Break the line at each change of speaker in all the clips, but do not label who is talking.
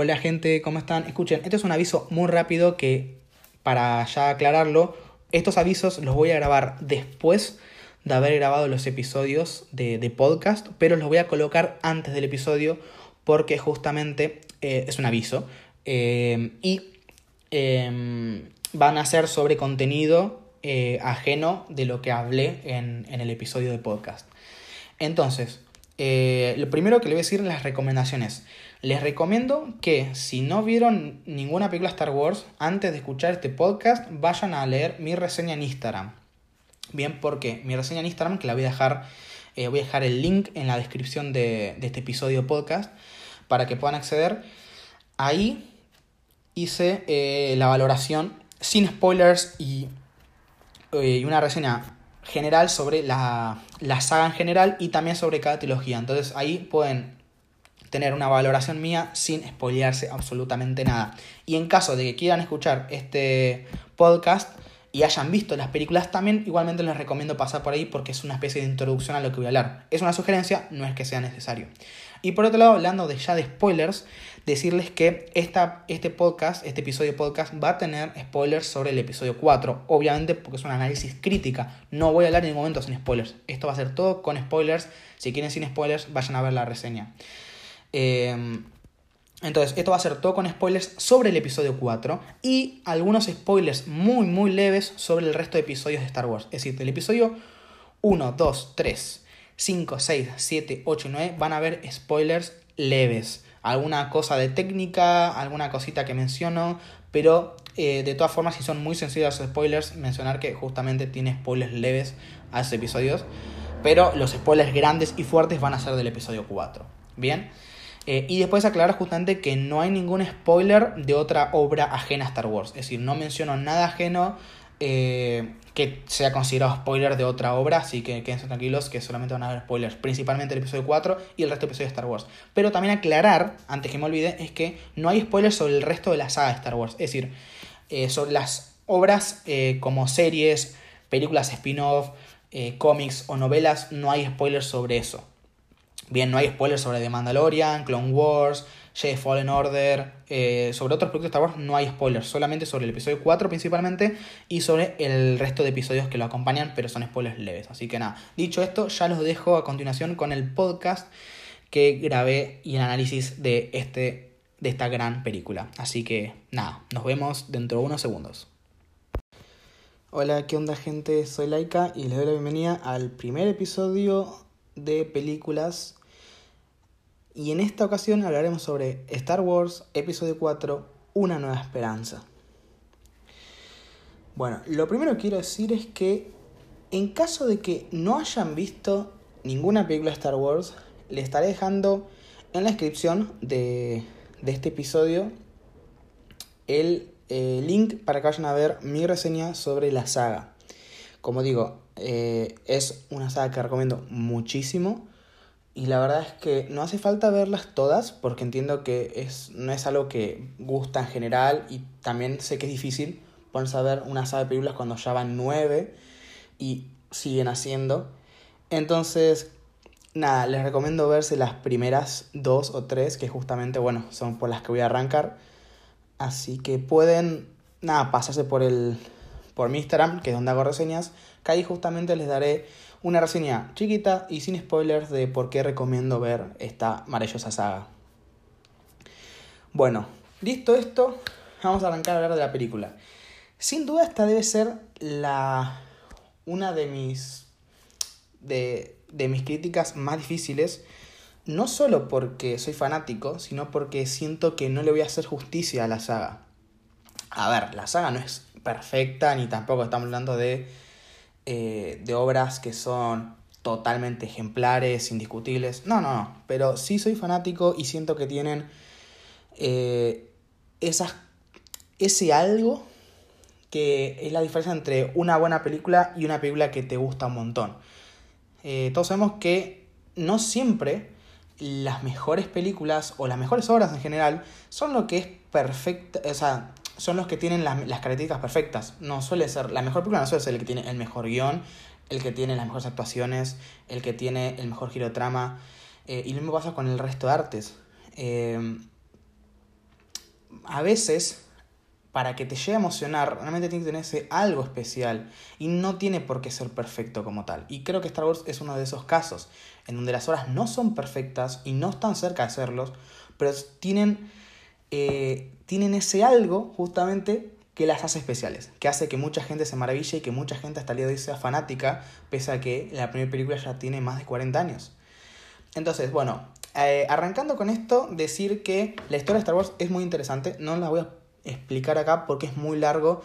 Hola gente, ¿cómo están? Escuchen, este es un aviso muy rápido que, para ya aclararlo, estos avisos los voy a grabar después de haber grabado los episodios de, podcast, pero los voy a colocar antes del episodio porque justamente eh, es un aviso. Eh, y em, van a ser sobre contenido eh, ajeno de lo que hablé en, en, el episodio de podcast. Entonces, lo primero que le voy a decir las recomendaciones. Les recomiendo que si no vieron ninguna película Star Wars, antes de escuchar este podcast, vayan a leer mi reseña en Instagram. Bien, porque mi reseña en Instagram, que la voy a dejar, eh, voy a dejar el link en la descripción de, este episodio podcast para que puedan acceder. Ahí hice eh, la valoración sin spoilers y, eh, y una reseña general sobre la, la, saga en general y también sobre cada trilogía. Entonces ahí pueden tener una valoración mía sin spoilearse absolutamente nada. Y en caso de que quieran escuchar este podcast y hayan visto las películas también, igualmente les recomiendo pasar por ahí porque es una especie de introducción a lo que voy a hablar. Es una sugerencia, no es que sea necesario. Y por otro lado, hablando de ya de spoilers, decirles que esta, este podcast, este episodio podcast, va a tener spoilers sobre el episodio 4. Obviamente porque es un análisis crítica. No voy a hablar en ningún momento sin spoilers. Esto va a ser todo con spoilers. Si quieren sin spoilers, vayan a ver la reseña. Em, entonces, esto va a ser todo con spoilers sobre el episodio 4 y algunos spoilers muy, muy leves sobre el resto de episodios de Star Wars. Es decir, del episodio 1, 2, 3, 5, 6, 7, 8 y 9 van a haber spoilers leves. Alguna cosa de técnica, alguna cosita que menciono, pero eh, de todas formas, si son muy sensibles los spoilers, mencionar que justamente tiene spoilers leves a esos episodios. Pero los spoilers grandes y fuertes van a ser del episodio 4. Bien. Eh, y después aclarar justamente que no hay ningún spoiler de otra obra ajena a Star Wars. Es decir, no menciono nada ajeno eh, que sea considerado spoiler de otra obra, así que quédense tranquilos que solamente van a haber spoilers, principalmente el episodio 4 y el resto de episodios de Star Wars. Pero también aclarar, antes que me olvide, es que no hay spoilers sobre el resto de la saga de Star Wars. Es decir, eh, sobre las obras como series, películas spin-off, cómics o novelas, no hay spoilers sobre eso. Bien, no hay spoilers sobre The Mandalorian, Clone Wars, Jedi Fallen Order, eh, sobre otros productos de Star Wars no hay spoilers, solamente sobre el episodio 4 principalmente y sobre el resto de episodios que lo acompañan, pero son spoilers leves. Así que nada, dicho esto, ya los dejo a continuación con el podcast que grabé y el análisis de, este, de esta gran película. Así que nada, nos vemos dentro de unos segundos. Hola, ¿qué onda gente? Soy Laika y les doy la bienvenida al primer episodio de películas y en esta ocasión hablaremos sobre Star Wars Episodio 4, Una nueva esperanza. Bueno, lo primero que quiero decir es que en caso de que no hayan visto ninguna película de Star Wars, le estaré dejando en la descripción de, este episodio el eh, link para que vayan a ver mi reseña sobre la saga. Como digo, eh, es una saga que recomiendo muchísimo. Y la verdad es que no hace falta verlas todas porque entiendo que es, no es algo que gusta en general y también sé que es difícil ponerse a ver una saga de películas cuando ya van nueve y siguen haciendo. Entonces, nada, les recomiendo verse las primeras dos o tres que justamente, bueno, son por las que voy a arrancar. Así que pueden, nada, pasarse por el, por mi Instagram, que es donde hago reseñas, que ahí justamente les daré una reseña chiquita y sin spoilers de por qué recomiendo ver esta maravillosa saga. Bueno, listo esto, vamos a arrancar a hablar de la película. Sin duda esta debe ser la una de mis de, de mis críticas más difíciles, no solo porque soy fanático, sino porque siento que no le voy a hacer justicia a la saga. A ver, la saga no es perfecta, ni tampoco estamos hablando de eh, de obras que son totalmente ejemplares, indiscutibles. No, no, no. Pero sí soy fanático y siento que tienen eh, esas, ese algo que es la diferencia entre una buena película y una película que te gusta un montón. Eh, todos sabemos que no siempre las mejores películas o las mejores obras en general son lo que es perfecta, o sea, son los que tienen las, características perfectas. No suele ser, la mejor película no suele ser el que tiene el mejor guion, el que tiene las mejores actuaciones, el que tiene el mejor giro trama. Eh, y lo mismo pasa con el resto de artes. Eh, a veces para que te llegue a emocionar, realmente tiene que tenerse algo especial y no tiene por qué ser perfecto como tal. Y creo que Star Wars es uno de esos casos, en donde las obras no son perfectas y no están cerca de serlos, pero tienen, eh, tienen ese algo justamente que las hace especiales, que hace que mucha gente se maraville y que mucha gente hasta el día de hoy sea fanática, pese a que la primera película ya tiene más de 40 años. Entonces, bueno, eh, arrancando con esto, decir que la historia de Star Wars es muy interesante, no la voy a explicar acá porque es muy largo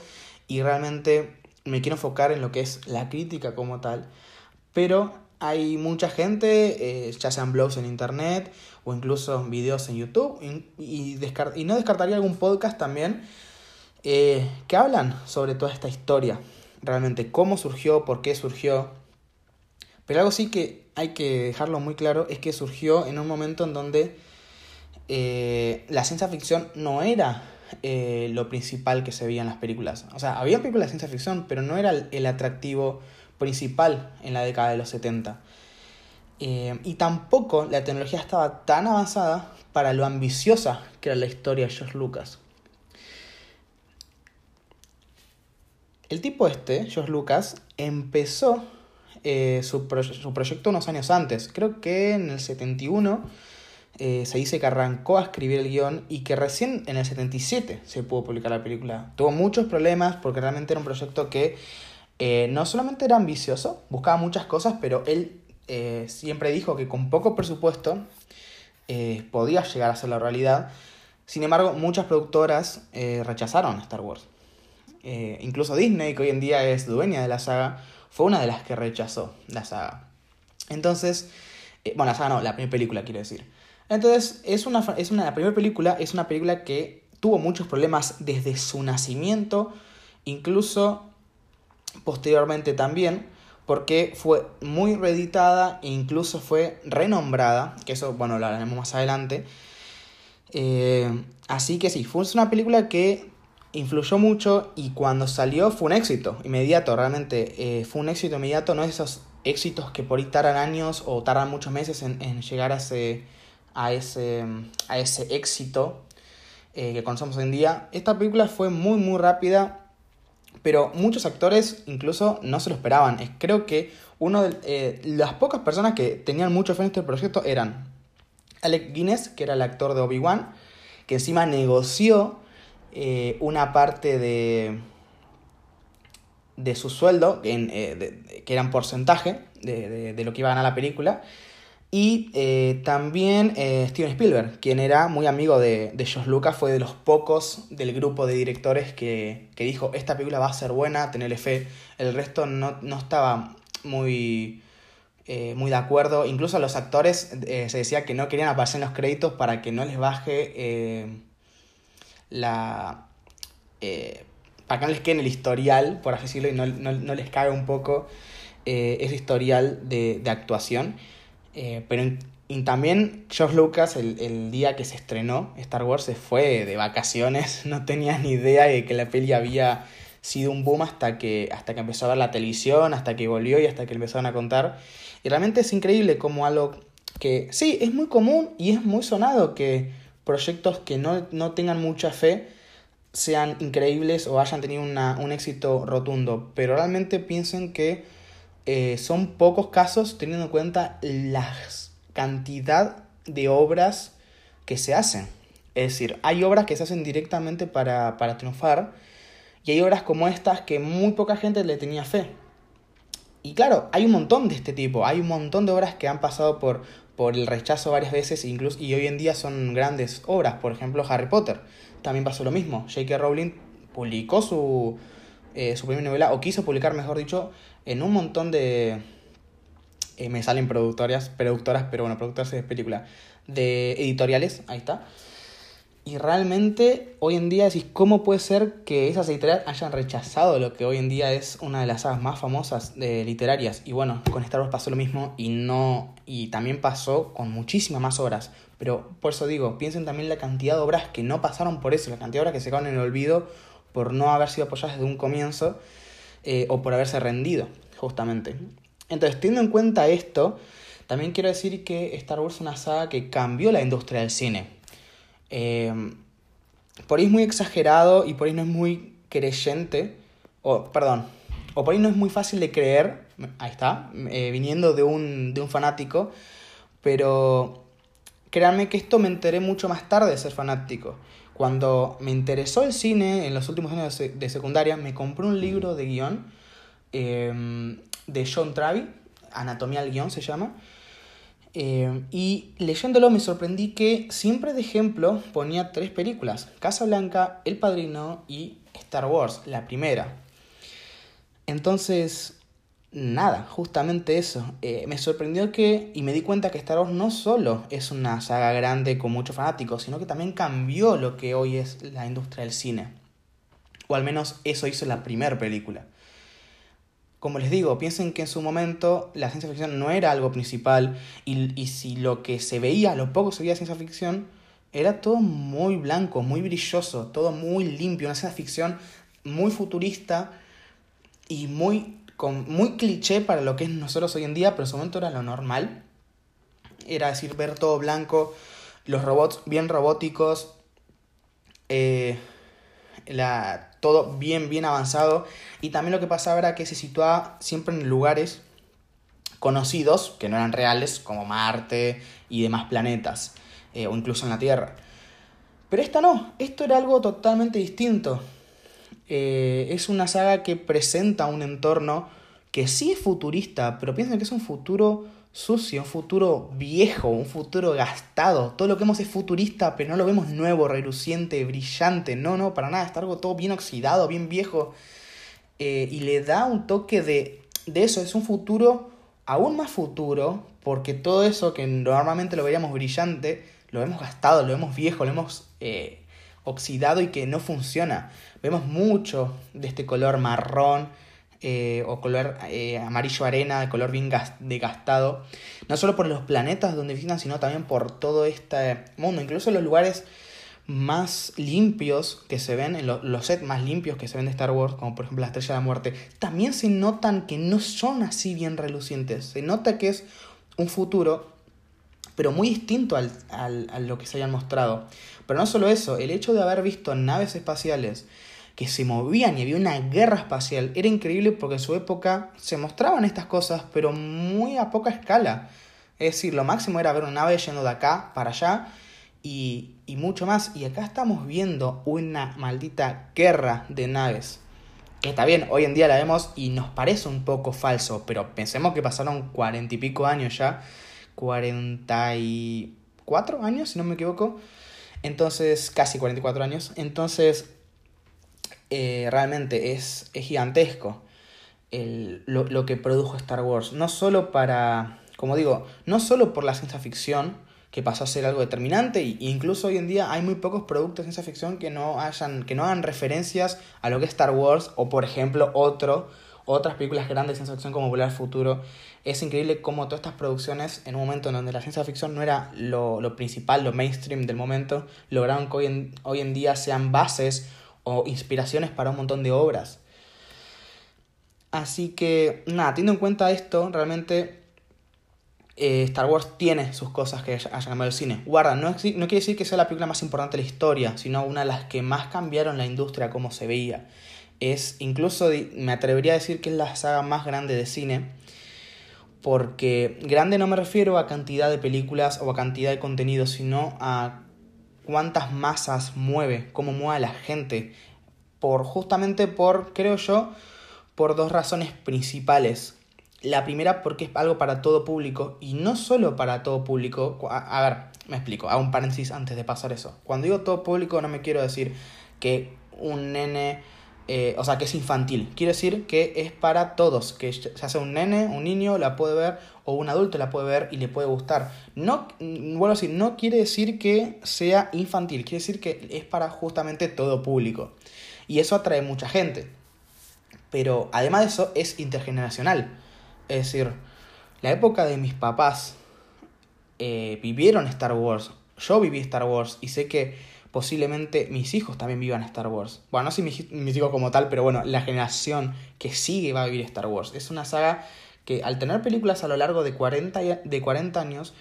y realmente me quiero enfocar en lo que es la crítica como tal, pero hay mucha gente, eh, ya sean blogs en internet o incluso videos en YouTube, y, no descartaría algún podcast también eh, que hablan sobre toda esta historia, realmente cómo surgió, por qué surgió. Pero algo sí que hay que dejarlo muy claro es que surgió en un momento en donde eh, la ciencia ficción no era lo principal que se veía en las películas. O sea, había películas de ciencia ficción, pero no era el, atractivo principal en la década de los 70. y tampoco la tecnología estaba tan avanzada para lo ambiciosa que era la historia de George Lucas. El tipo este, George Lucas, empezó eh, su, proyecto unos años antes. Creo que en el 71 eh, se dice que arrancó a escribir el guion y que recién en el 77 se pudo publicar la película. Tuvo muchos problemas porque realmente era un proyecto que eh, no solamente era ambicioso, buscaba muchas cosas, pero él siempre dijo que con poco presupuesto podía llegar a ser la realidad. Sin embargo, muchas productoras rechazaron Star Wars. Eh, incluso Disney, que hoy en día es dueña de la saga, fue una de las que rechazó la saga. Entonces, eh, bueno, la saga no, la primera película quiero decir. Entonces, es una, es una, la primera película es una película que tuvo muchos problemas desde su nacimiento, incluso posteriormente también, porque fue muy reeditada e incluso fue renombrada, que eso, bueno, lo haremos más adelante. Eh, así que sí, fue una película que influyó mucho y cuando salió fue un éxito inmediato, realmente eh, fue un éxito inmediato, no es esos éxitos que por ahí tardan años o tardan muchos meses en, llegar a ese, a ese, a ese éxito eh, que conocemos hoy en día. Esta película fue muy muy rápida, pero muchos actores incluso no se lo esperaban. Creo que uno de eh, las pocas personas que tenían mucho fe en este proyecto eran Alec Guinness, que era el actor de Obi-Wan, que encima negoció eh, una parte de, de su sueldo, en, eh, que eran porcentaje de, de, lo que iba a ganar la película. Y eh, también Steven Spielberg, quien era muy amigo de, de George Lucas, fue de los pocos del grupo de directores que, que dijo, esta película va a ser buena, tenerle fe. El resto no, no estaba muy, muy de acuerdo. Incluso los actores se decía que no querían aparecer en los créditos para que no les baje la... Eh, para que no les quede en el historial, por así decirlo, y no, no, les caga un poco eh, ese historial de, de actuación. Eh, pero también George Lucas, el, el, día que se estrenó Star Wars, se fue de vacaciones, no tenía ni idea de que la peli había sido un boom hasta que, hasta que empezó a ver la televisión, hasta que volvió y hasta que empezaron a contar. Y realmente es increíble como algo que, sí, es muy común y es muy sonado que proyectos que no, no tengan mucha fe sean increíbles o hayan tenido una, un éxito rotundo, pero realmente piensen que eh, son pocos casos teniendo en cuenta la cantidad de obras que se hacen. Es decir, hay obras que se hacen directamente para, para triunfar y hay obras como estas que muy poca gente le tenía fe. Y claro, hay un montón de este tipo, hay un montón de obras que han pasado por, por el rechazo varias veces incluso, y hoy en día son grandes obras. Por ejemplo, Harry Potter. También pasó lo mismo. J.K. Rowling publicó su, eh, su primera novela, o quiso publicar, mejor dicho, en un montón de... Eh, me salen productoras, productoras, pero bueno, productoras de película. De editoriales, ahí está. Y realmente hoy en día decís, ¿cómo puede ser que esas editoriales hayan rechazado lo que hoy en día es una de las sagas más famosas de literarias? Y bueno, con Star Wars pasó lo mismo y no. Y también pasó con muchísimas más obras. Pero por eso digo, piensen también la cantidad de obras que no pasaron por eso, la cantidad de obras que se quedaron en el olvido por no haber sido apoyadas desde un comienzo eh, o por haberse rendido, justamente. Entonces, teniendo en cuenta esto, también quiero decir que Star Wars es una saga que cambió la industria del cine. Em, por ahí es muy exagerado y por ahí no es muy creyente, o perdón, o por ahí no es muy fácil de creer, ahí está, eh, viniendo de un, de un fanático, pero créanme que esto me enteré mucho más tarde de ser fanático. Cuando me interesó el cine en los últimos años de secundaria, me compré un libro de guion em, de John Travi, Anatomía del guion se llama, em, y leyéndolo me sorprendí que siempre de ejemplo ponía tres películas, Casa Blanca, El Padrino y Star Wars, la primera. Entonces, nada, justamente eso. Eh, me sorprendió que, y me di cuenta que Star Wars no solo es una saga grande con muchos fanáticos, sino que también cambió lo que hoy es la industria del cine. O al menos eso hizo la primera película. Como les digo, piensen que en su momento la ciencia ficción no era algo principal y, y si lo que se veía, lo poco se veía ciencia ficción, era todo muy blanco, muy brilloso, todo muy limpio, una ciencia ficción muy futurista y muy muy cliché para lo que es nosotros hoy en día, pero en su momento era lo normal. Era decir, ver todo blanco, los robots bien robóticos, eh, la, todo bien, bien avanzado. Y también lo que pasaba era que se situaba siempre en lugares conocidos, que no eran reales, como Marte y demás planetas, eh, o incluso en la Tierra. Pero esta no, esto era algo totalmente distinto. Eh, es una saga que presenta un entorno que sí es futurista, pero piensen que es un futuro sucio, un futuro viejo, un futuro gastado. Todo lo que vemos es futurista, pero no lo vemos nuevo, reluciente, brillante. No, no, para nada. Está algo todo bien oxidado, bien viejo. Eh, y le da un toque de, de eso. Es un futuro aún más futuro, porque todo eso que normalmente lo veríamos brillante, lo vemos gastado, lo vemos viejo, lo vemos eh, oxidado y que no funciona. Vemos mucho de este color marrón eh, o color eh, amarillo arena, de color bien desgastado, no solo por los planetas donde visitan, sino también por todo este mundo, incluso los lugares más limpios que se ven, en los sets más limpios que se ven de Star Wars, como por ejemplo la Estrella de la Muerte, también se notan que no son así bien relucientes. Se nota que es un futuro, pero muy distinto al, al, a lo que se hayan mostrado. Pero no solo eso, el hecho de haber visto naves espaciales que se movían y había una guerra espacial era increíble porque en su época se mostraban estas cosas, pero muy a poca escala. Es decir, lo máximo era ver una nave yendo de acá para allá y, y mucho más. Y acá estamos viendo una maldita guerra de naves. Que está bien, hoy en día la vemos y nos parece un poco falso, pero pensemos que pasaron cuarenta y pico años ya. 44 años, si no me equivoco. Entonces, casi 44 años. Entonces, eh, realmente es, es gigantesco lo, lo, que produjo Star Wars. No solo para, como digo, no solo por la ciencia ficción, que pasó a ser algo determinante, e incluso hoy en día hay muy pocos productos de ciencia ficción que no, hayan, que no hagan referencias a lo que es Star Wars, o por ejemplo otro, otras películas grandes de ciencia ficción como Volar al Futuro. Es increíble cómo todas estas producciones, en un momento en donde la ciencia ficción no era lo, lo principal, lo mainstream del momento, lograron que hoy en, hoy en día sean bases o inspiraciones para un montón de obras. Así que, nada, teniendo en cuenta esto, realmente eh, Star Wars tiene sus cosas que haya llamado el cine. Guarda, no, no quiere decir que sea la película más importante de la historia, sino una de las que más cambiaron la industria como se veía. Es incluso, me atrevería a decir que es la saga más grande de cine, porque grande no me refiero a cantidad de películas o a cantidad de contenido, sino a cuántas masas mueve, cómo mueve a la gente. Por, justamente por, creo yo, por dos razones principales. La primera porque es algo para todo público y no solo para todo público. A, ver, me explico, hago un paréntesis antes de pasar eso. Cuando digo todo público no me quiero decir que un nene eh, o sea, que es infantil. Quiere decir que es para todos, que se hace un nene, un niño la puede ver o un adulto la puede ver y le puede gustar. No, bueno, decir, no quiere decir que sea infantil, quiere decir que es para justamente todo público. Y eso atrae mucha gente. Pero además de eso es intergeneracional. Es decir, la época de mis papás eh, vivieron Star Wars. Yo viví Star Wars y sé que posiblemente mis hijos también vivan Star Wars. Bueno, no sé mis, mis hijos como tal, pero bueno, la generación que sigue va a vivir Star Wars. Es una saga que al tener películas a lo largo de 40, de 40 años,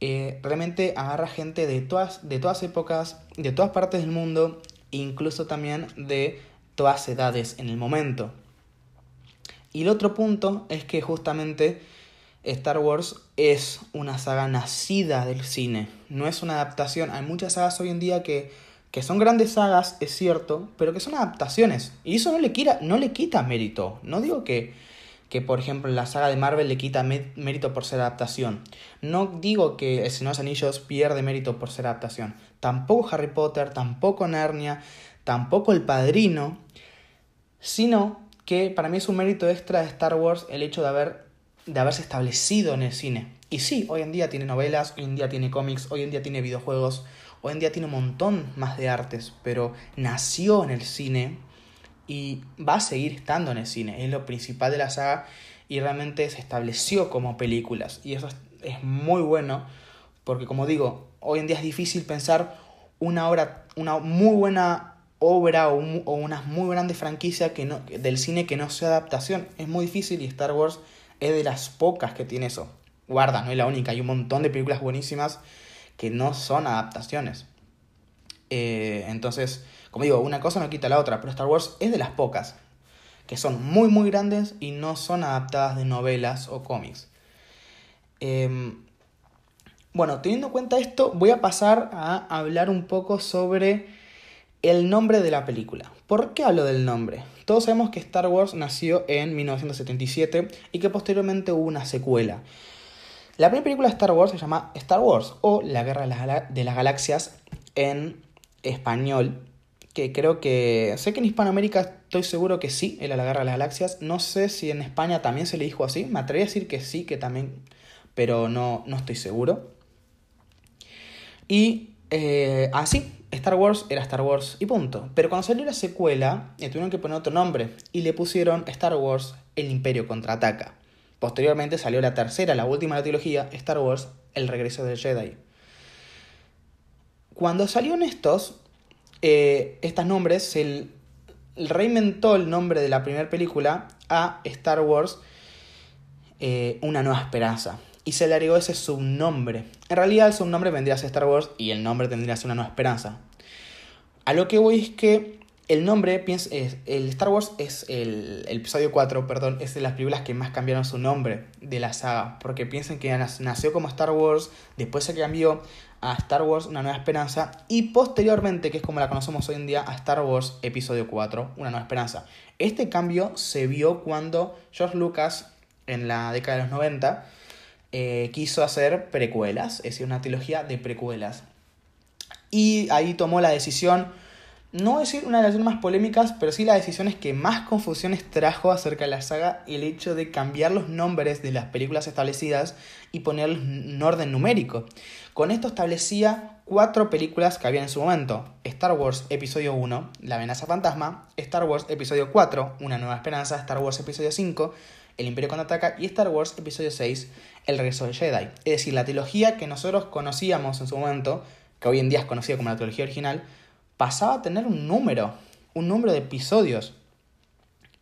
eh, realmente agarra gente de todas, de todas épocas, de todas partes del mundo, incluso también de todas edades en el momento. Y el otro punto es que justamente Star Wars es una saga nacida del cine, no es una adaptación. Hay muchas sagas hoy en día que, que son grandes sagas, es cierto, pero que son adaptaciones. Y eso no le, quita, no le quita mérito. No digo que, que, por ejemplo, la saga de Marvel le quita mérito por ser adaptación. No digo que El Señor de los Anillos pierde mérito por ser adaptación. Tampoco Harry Potter, tampoco Narnia, tampoco El Padrino, sino que para mí es un mérito extra de Star Wars el hecho de haber de haberse establecido en el cine. Y sí, hoy en día tiene novelas, hoy en día tiene cómics, hoy en día tiene videojuegos, hoy en día tiene un montón más de artes, pero nació en el cine y va a seguir estando en el cine. Es lo principal de la saga y realmente se estableció como películas. Y eso es, muy bueno porque, como digo, hoy en día es difícil pensar una obra, una muy buena obra o, una muy grande franquicia que no, del cine que no sea adaptación. Es muy difícil y Star Wars es de las pocas que tiene eso. Guarda, no es la única, hay un montón de películas buenísimas que no son adaptaciones. Eh, entonces, como digo, una cosa no quita la otra, pero Star Wars es de las pocas que son muy muy grandes y no son adaptadas de novelas o cómics. Em, bueno, teniendo en cuenta esto, voy a pasar a hablar un poco sobre el nombre de la película. ¿Por qué hablo del nombre? Todos sabemos que Star Wars nació en 1977 y que posteriormente hubo una secuela. La primera película de Star Wars se llama Star Wars o La Guerra de las Galaxias en español, que creo que... Sé que en Hispanoamérica estoy seguro que sí, era La Guerra de las Galaxias. No sé si en España también se le dijo así. Me atreví a decir que sí, que también, pero no, no estoy seguro. Y eh, así, Star Wars era Star Wars y punto. Pero cuando salió la secuela, le tuvieron que poner otro nombre y le pusieron Star Wars El Imperio contraataca. Posteriormente salió la tercera, la última de la trilogía, Star Wars El regreso del Jedi. Cuando salieron estos, eh, estos nombres, el, el, reinventó el nombre de la primera película a Star Wars eh, Una nueva esperanza y se le agregó ese subnombre. En realidad el subnombre vendría a ser Star Wars y el nombre tendría a ser una nueva esperanza. A lo que voy es que el nombre, es, el Star Wars es el, episodio 4, perdón, es de las películas que más cambiaron su nombre de la saga, porque piensen que nació como Star Wars, después se cambió a Star Wars Una Nueva Esperanza y posteriormente, que es como la conocemos hoy en día, a Star Wars Episodio 4, Una Nueva Esperanza. Este cambio se vio cuando George Lucas, en la década de los 90, eh, quiso hacer precuelas, es decir, una trilogía de precuelas. Y ahí tomó la decisión, no decir una de las más polémicas, pero sí las decisiones que más confusiones trajo acerca de la saga, el hecho de cambiar los nombres de las películas establecidas y ponerlos en orden numérico. Con esto establecía cuatro películas que había en su momento. Star Wars Episodio 1, La amenaza fantasma, Star Wars Episodio 4, Una nueva esperanza, Star Wars Episodio 5, El Imperio contraataca y Star Wars Episodio 6, el regreso del Jedi. Es decir, la trilogía que nosotros conocíamos en su momento, que hoy en día es conocida como la trilogía original, pasaba a tener un número, un número de episodios.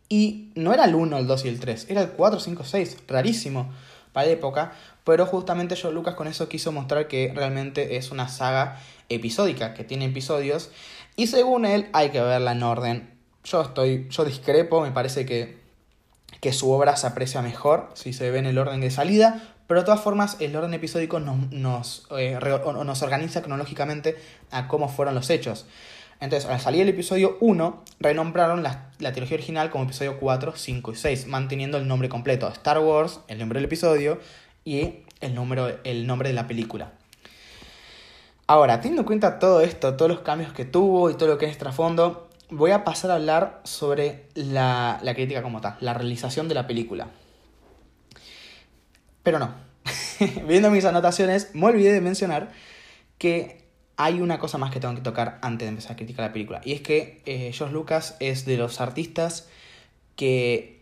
Y no era el 1, el 2 y el 3, era el 4, 5, 6, rarísimo para la época, pero justamente George Lucas con eso quiso mostrar que realmente es una saga episódica, que tiene episodios, y según él hay que verla en orden. Yo estoy, yo discrepo, me parece que, que su obra se aprecia mejor si se ve en el orden de salida, pero de todas formas, el orden episódico nos, nos, eh, organiza cronológicamente a cómo fueron los hechos. Entonces, al salir el episodio 1, renombraron la, la, trilogía original como episodio 4, 5 y 6, manteniendo el nombre completo. Star Wars, el nombre del episodio, y el, número, el nombre de la película. Ahora, teniendo en cuenta todo esto, todos los cambios que tuvo y todo lo que es trasfondo, voy a pasar a hablar sobre la, la crítica como tal, la realización de la película. Pero no. Viendo mis anotaciones, me olvidé de mencionar que hay una cosa más que tengo que tocar antes de empezar a criticar la película. Y es que eh, George Lucas es de los artistas que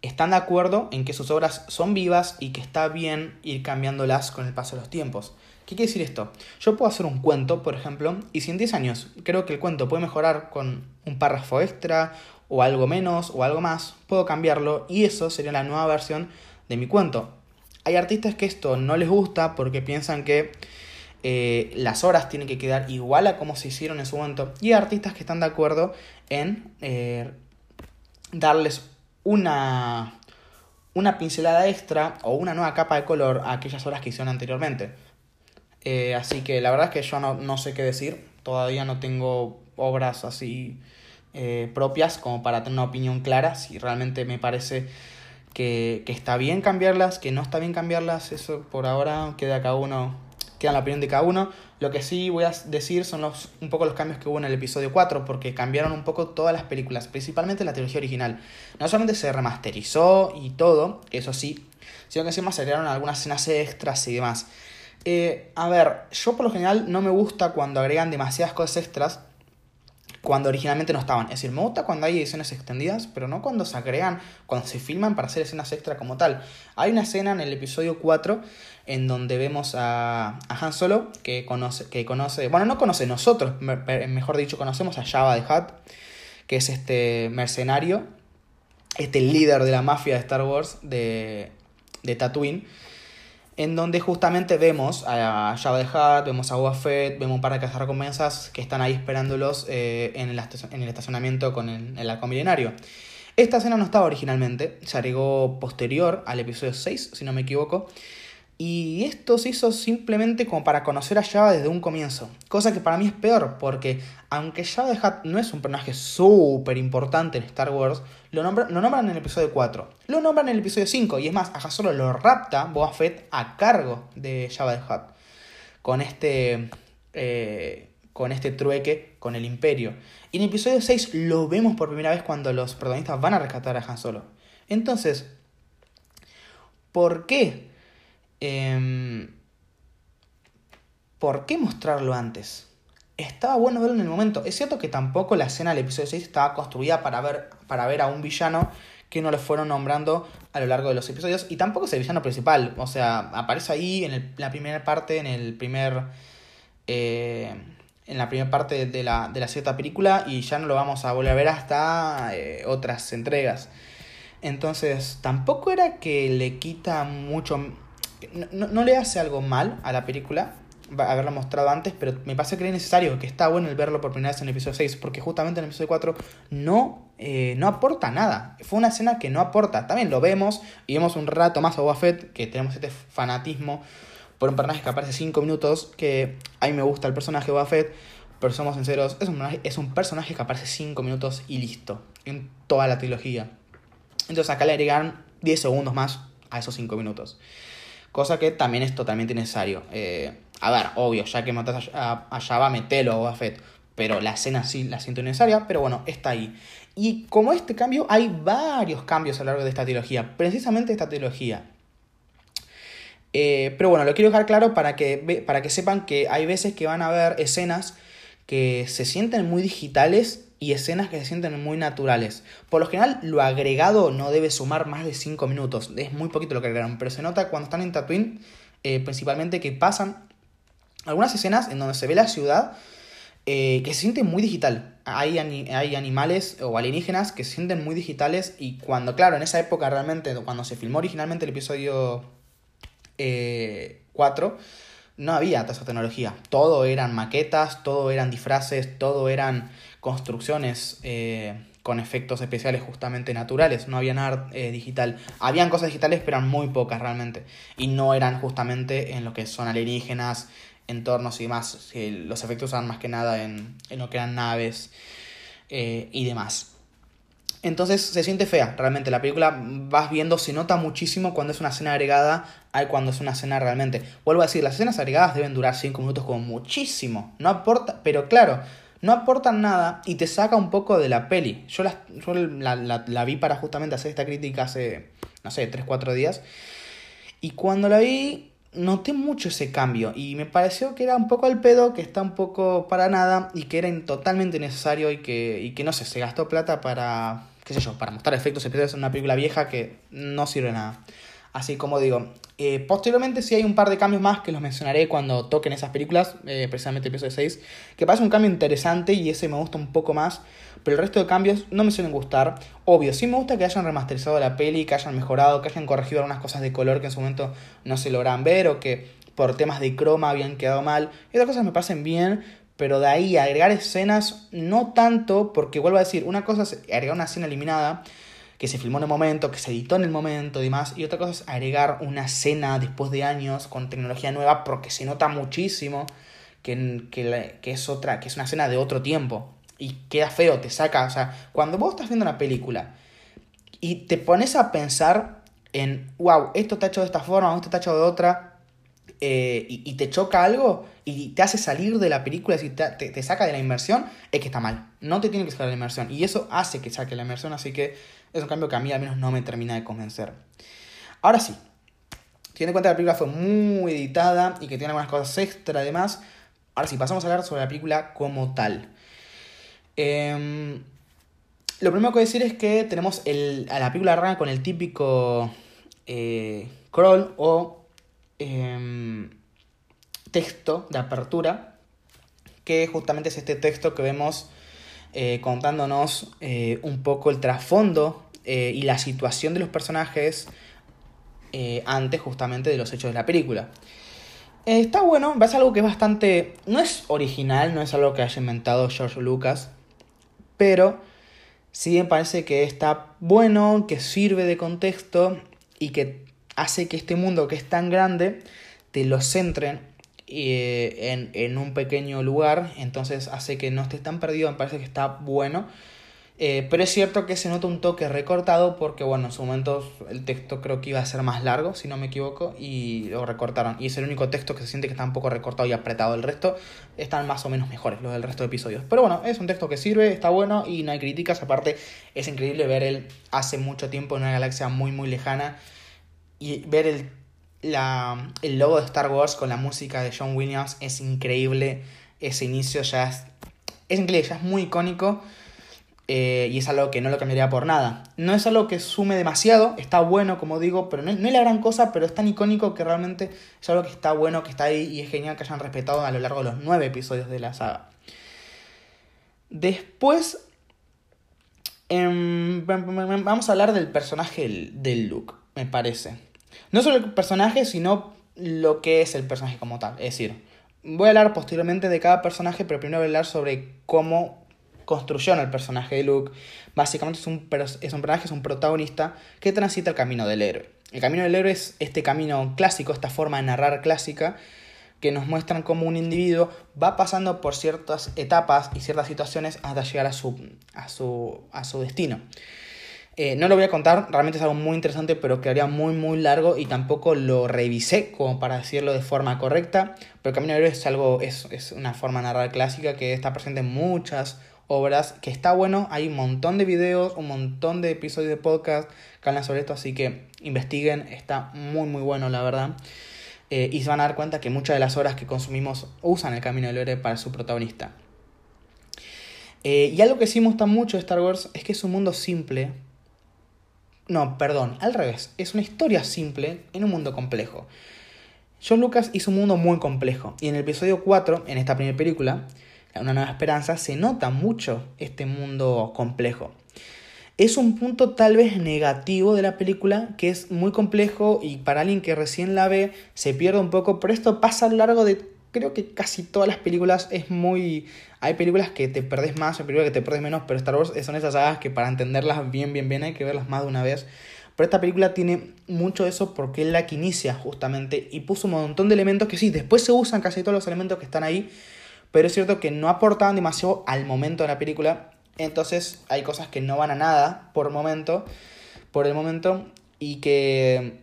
están de acuerdo en que sus obras son vivas y que está bien ir cambiándolas con el paso de los tiempos. ¿Qué quiere decir esto? Yo puedo hacer un cuento, por ejemplo, y si en 10 años creo que el cuento puede mejorar con un párrafo extra, o algo menos, o algo más, puedo cambiarlo, y eso sería la nueva versión de mi cuento. Hay artistas que esto no les gusta porque piensan que eh, las horas tienen que quedar igual a como se hicieron en su momento. Y hay artistas que están de acuerdo en eh, darles una, una pincelada extra o una nueva capa de color a aquellas horas que hicieron anteriormente. Eh, así que la verdad es que yo no, no, sé qué decir. Todavía no tengo obras así propias como para tener una opinión clara. Si realmente me parece que, que, está bien cambiarlas, que no está bien cambiarlas, eso por ahora queda cada uno, queda la opinión de cada uno. Lo que sí voy a decir son los, un poco los cambios que hubo en el episodio 4, porque cambiaron un poco todas las películas, principalmente la trilogía original. No solamente se remasterizó y todo, eso sí, sino que encima se agregaron algunas escenas extras y demás. Eh, a ver, yo por lo general no me gusta cuando agregan demasiadas cosas extras, cuando originalmente no estaban. Es decir, me gusta cuando hay ediciones extendidas, pero no cuando se agregan, cuando se filman para hacer escenas extra como tal. Hay una escena en el episodio 4 en donde vemos a, a Han Solo, que conoce, que conoce, bueno, no conoce nosotros, mejor dicho, conocemos a Java de Hutt, que es este mercenario, este líder de la mafia de Star Wars de, de Tatooine en donde justamente vemos a Jabba the Hutt, vemos a Boba vemos un par de cazarrecompensas que están ahí esperándolos eh, en, el en, el estacionamiento con el, el halcón milenario. Esta escena no estaba originalmente, se agregó posterior al episodio 6, si no me equivoco, y esto se hizo simplemente como para conocer a Java desde un comienzo. Cosa que para mí es peor, porque aunque Java the Hutt no es un personaje súper importante en Star Wars, lo, nombran, lo nombran en el episodio 4. Lo nombran en el episodio 5, y es más, a Solo lo rapta Boba Fett a cargo de Java the Hutt. Con este. Eh, con este trueque con el Imperio. Y en el episodio 6 lo vemos por primera vez cuando los protagonistas van a rescatar a Han Solo. Entonces, ¿por qué Em, ¿Por qué mostrarlo antes? Estaba bueno verlo en el momento. Es cierto que tampoco la escena del episodio 6 estaba construida para ver, para ver a un villano que no le fueron nombrando a lo largo de los episodios. Y tampoco es el villano principal. O sea, aparece ahí en la primera parte, en el primer. Eh, en la primera parte de la, de la cierta película. Y ya no lo vamos a volver a ver hasta eh, otras entregas. Entonces, tampoco era que le quita mucho no, le hace algo mal a la película haberlo mostrado antes, pero me parece que es necesario, que está bueno el verlo por primera vez en el episodio 6, porque justamente en el episodio 4 no, eh, no aporta nada. Fue una escena que no aporta. También lo vemos y vemos un rato más a Boba Fett, que tenemos este fanatismo por un personaje que aparece 5 minutos, que a mí me gusta el personaje de Boba pero somos sinceros, es un, es un personaje que aparece 5 minutos y listo, en toda la trilogía. Entonces acá le agregan 10 segundos más a esos 5 minutos cosa que también es totalmente necesario. Eh, a ver, obvio, ya que matas a, a Java, metelo a Fett, pero la escena sí la siento necesaria, pero bueno, está ahí. Y como este cambio, hay varios cambios a lo largo de esta trilogía, precisamente esta trilogía. Eh, pero bueno, lo quiero dejar claro para que, para que sepan que hay veces que van a haber escenas que se sienten muy digitales y escenas que se sienten muy naturales. Por lo general, lo agregado no debe sumar más de 5 minutos. Es muy poquito lo que agregaron, pero se nota cuando están en Tatooine, eh, principalmente que pasan algunas escenas en donde se ve la ciudad eh, que se siente muy digital. Hay, hay animales o alienígenas que se sienten muy digitales y cuando, claro, en esa época realmente, cuando se filmó originalmente el episodio 4, eh, no había esa tecnología. Todo eran maquetas, todo eran disfraces, todo eran construcciones eh, con efectos especiales justamente naturales. No había nada eh, digital. Habían cosas digitales, pero eran muy pocas realmente. Y no eran justamente en lo que son alienígenas, entornos y demás. Los efectos eran más que nada en, en lo que eran naves eh, y demás. Entonces se siente fea, realmente. La película vas viendo, se nota muchísimo cuando es una escena agregada a cuando es una escena realmente. Vuelvo a decir, las escenas agregadas deben durar 5 minutos como muchísimo. No aporta, pero claro, no aportan nada y te saca un poco de la peli. Yo la, la, la, vi para justamente hacer esta crítica hace, no sé, 3, 4 días. Y cuando la vi, noté mucho ese cambio y me pareció que era un poco al pedo, que está un poco para nada y que era totalmente necesario y que, y que no sé, se gastó plata para, qué sé yo, para mostrar efectos especiales en una película vieja que no sirve nada. Así como digo, eh, posteriormente sí hay un par de cambios más que los mencionaré cuando toquen esas películas, eh, precisamente el episodio 6, que parece un cambio interesante y ese me gusta un poco más, pero el resto de cambios no me suelen gustar. Obvio, sí me gusta que hayan remasterizado la peli, que hayan mejorado, que hayan corregido algunas cosas de color que en su momento no se logran ver o que por temas de croma habían quedado mal. Esas cosas me parecen bien, pero de ahí agregar escenas no tanto, porque vuelvo a decir, una cosa es agregar una escena eliminada, que se filmó en el momento, que se editó en el momento y demás. Y otra cosa es agregar una escena después de años con tecnología nueva porque se nota muchísimo que, que, es otra, que es una escena de otro tiempo. Y queda feo, te saca. O sea, cuando vos estás viendo una película y te pones a pensar en, wow, esto está hecho de esta forma, esto está hecho de otra, eh, y, te choca algo y te hace salir de la película, y te, saca de la inmersión, es que está mal. No te tiene que sacar de la inmersión. Y eso hace que saque la inmersión, así que es un cambio que a mí al menos no me termina de convencer. Ahora sí, teniendo en cuenta que la película fue muy editada y que tiene algunas cosas extra además, ahora sí, pasamos a hablar sobre la película como tal. Em, lo primero que voy a decir es que tenemos el, a la película arranca con el típico eh, crawl o Em, texto de apertura, que justamente es este texto que vemos eh, contándonos eh, un poco el trasfondo eh, y la situación de los personajes antes justamente de los hechos de la película. está bueno, es algo que es bastante... no es original, no es algo que haya inventado George Lucas, pero sí me parece que está bueno, que sirve de contexto y que hace que este mundo que es tan grande te lo centren eh, en, un pequeño lugar, entonces hace que no estés tan perdido, me parece que está bueno. Eh, pero es cierto que se nota un toque recortado porque, bueno, en su momento el texto creo que iba a ser más largo, si no me equivoco, y lo recortaron. Y es el único texto que se siente que está un poco recortado y apretado. El resto están más o menos mejores, los del resto de episodios. Pero bueno, es un texto que sirve, está bueno y no hay críticas. Aparte, es increíble ver él hace mucho tiempo en una galaxia muy, muy lejana y ver el, la, el logo de Star Wars con la música de John Williams es increíble. Ese inicio ya es, es increíble, ya es muy icónico. Eh, y es algo que no lo cambiaría por nada. No es algo que sume demasiado, está bueno, como digo, pero no, no, es la gran cosa, pero es tan icónico que realmente es algo que está bueno, que está ahí y es genial que hayan respetado a lo largo de los nueve episodios de la saga. Después, em, vamos a hablar del personaje del Luke, me parece. No solo el personaje, sino lo que es el personaje como tal. Es decir, voy a hablar posteriormente de cada personaje, pero primero voy a hablar sobre cómo construyeron el personaje de Luke. Básicamente es un, es un personaje, es un protagonista que transita el camino del héroe. El camino del héroe es este camino clásico, esta forma de narrar clásica, que nos muestran cómo un individuo va pasando por ciertas etapas y ciertas situaciones hasta llegar a su, a su, a su destino. Eh, no lo voy a contar, realmente es algo muy interesante, pero quedaría muy, muy largo y tampoco lo revisé como para decirlo de forma correcta. Pero Camino de es algo, es, una forma de narrar clásica que está presente en muchas obras, que está bueno. Hay un montón de videos, un montón de episodios de podcast que hablan sobre esto, así que investiguen, está muy, muy bueno, la verdad. Eh, y se van a dar cuenta que muchas de las obras que consumimos usan el camino del héroe para su protagonista. Eh, y algo que sí me gusta mucho de Star Wars es que es un mundo simple, no, perdón, al revés. Es una historia simple en un mundo complejo. John Lucas hizo un mundo muy complejo. Y en el episodio 4, en esta primera película, Una Nueva Esperanza, se nota mucho este mundo complejo. Es un punto tal vez negativo de la película, que es muy complejo y para alguien que recién la ve se pierde un poco, pero esto pasa a lo largo de creo que casi todas las películas es muy... Hay películas que te perdés más, hay películas que te perdés menos, pero Star Wars son esas sagas que para entenderlas bien, bien, bien hay que verlas más de una vez. Pero esta película tiene mucho de eso porque es la que inicia justamente y puso un montón de elementos que sí, después se usan casi todos los elementos que están ahí, pero es cierto que no aportaban demasiado al momento de la película. Entonces hay cosas que no van a nada por momento, por el momento, y que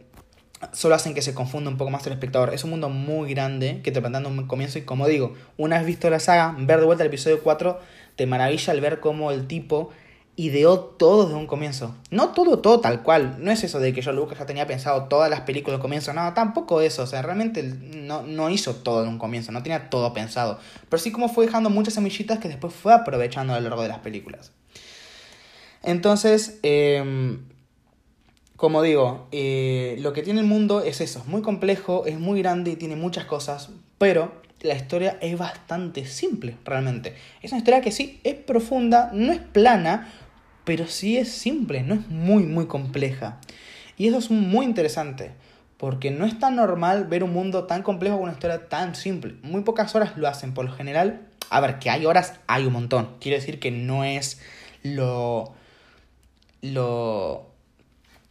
solo hacen que se confunda un poco más el espectador. Es un mundo muy grande que te plantean un comienzo y como digo, una vez visto la saga, ver de vuelta el episodio 4 te maravilla al ver cómo el tipo ideó todo desde un comienzo. No todo, todo tal cual. No es eso de que yo Lucas ya tenía pensado todas las películas de comienzo. No, tampoco eso. O sea, realmente no, no hizo todo de un comienzo. No tenía todo pensado. Pero sí como fue dejando muchas semillitas que después fue aprovechando a lo largo de las películas. Entonces, eh, como digo, eh, lo que tiene el mundo es eso, es muy complejo, es muy grande y tiene muchas cosas, pero la historia es bastante simple, realmente. Es una historia que sí, es profunda, no es plana, pero sí es simple, no es muy, muy compleja. Y eso es muy interesante, porque no es tan normal ver un mundo tan complejo con una historia tan simple. Muy pocas horas lo hacen, por lo general. A ver, que hay horas, hay un montón. Quiero decir que no es lo. lo.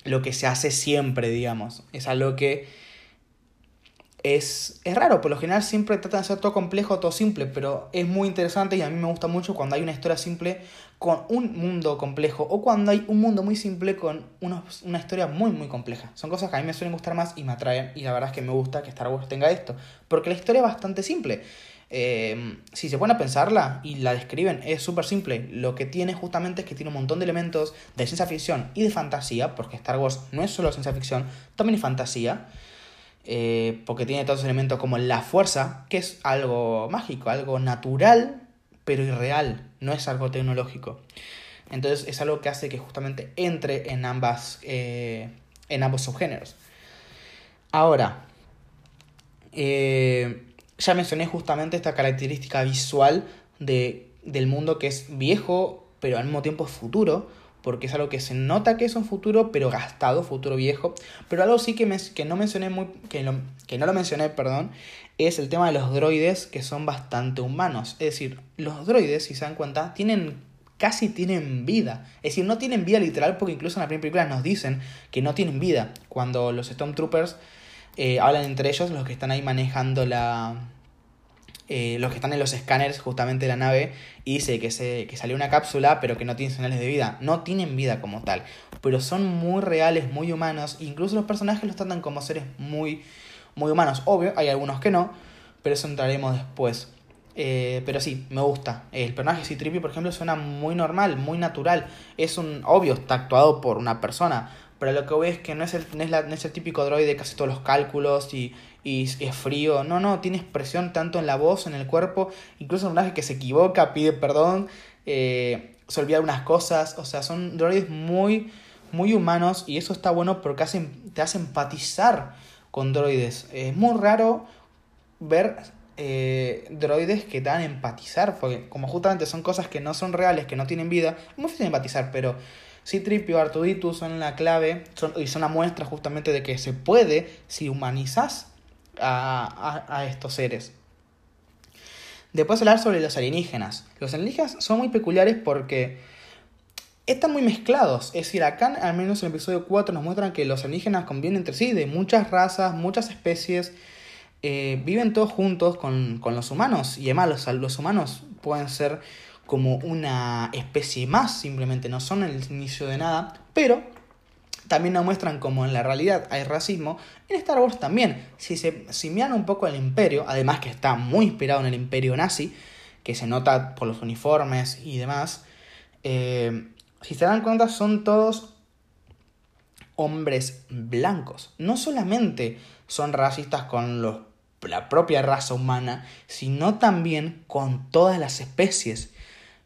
Lo que se hace siempre, digamos. Es algo que es, es raro, por lo general siempre tratan de hacer todo complejo, todo simple, pero es muy interesante y a mí me gusta mucho cuando hay una historia simple con un mundo complejo o cuando hay un mundo muy simple con una, una historia muy muy compleja. Son cosas que a mí me suelen gustar más y me atraen y la verdad es que me gusta que Star Wars tenga esto, porque la historia es bastante simple. Eh, si se pone a pensarla y la describen, es súper simple. Lo que tiene justamente es que tiene un montón de elementos de ciencia ficción y de fantasía, porque Star Wars no es solo ciencia ficción, también es fantasía. Eh, porque tiene los elementos como la fuerza, que es algo mágico, algo natural, pero irreal, no es algo tecnológico. Entonces es algo que hace que justamente entre en, ambas, eh, en ambos subgéneros. Ahora, eh, ya mencioné justamente esta característica visual de, del mundo que es viejo, pero al mismo tiempo es futuro porque es algo que se nota que es un futuro, pero gastado, futuro viejo. Pero algo sí que, me, que no mencioné muy, que, que no lo mencioné, perdón, es el tema de los droides que son bastante humanos. Es decir, los droides, si se dan cuenta, tienen casi tienen vida. Es decir, no tienen vida literal porque incluso en la primera película nos dicen que no tienen vida. Cuando los Stormtroopers eh, hablan entre ellos, los que están ahí manejando la, eh, los que están en los escáneres justamente de la nave y dice que, se, que salió una cápsula pero que no tiene señales de vida. No tienen vida como tal, pero son muy reales, muy humanos. Incluso los personajes los tratan como seres muy, muy humanos. Obvio, hay algunos que no, pero eso entraremos después. Eh, pero sí, me gusta. El personaje Citripi, por ejemplo, suena muy normal, muy natural. Es un obvio, está actuado por una persona. Pero lo que veo es que no es el, no es la, no es el típico droide de casi todos los cálculos y y es frío. No, no, tiene expresión tanto en la voz, en el cuerpo. Incluso un personaje que se equivoca, pide perdón, eh, se olvida unas cosas. O sea, son droides muy, muy humanos y eso está bueno porque hacen, te hace empatizar con droides. Es muy raro ver eh, droides que te dan empatizar, porque como justamente son cosas que no son reales, que no tienen vida, es muy difícil empatizar, pero si Tripio Artuditu son la clave y son la muestra justamente de que se puede si humanizas a, estos seres. Después hablar sobre los alienígenas. Los alienígenas son muy peculiares porque están muy mezclados. Es decir, acá al menos en el episodio 4 nos muestran que los alienígenas convienen entre sí, de muchas razas, muchas especies. Eh, viven todos juntos con, los humanos. Y además los, los, humanos pueden ser como una especie más, simplemente no son el inicio de nada. Pero también nos muestran como en la realidad hay racismo, en Star Wars también. Si se si miran un poco el imperio, además que está muy inspirado en el imperio nazi, que se nota por los uniformes y demás, eh, si se dan cuenta son todos hombres blancos. No solamente son racistas con los, la propia raza humana, sino también con todas las especies.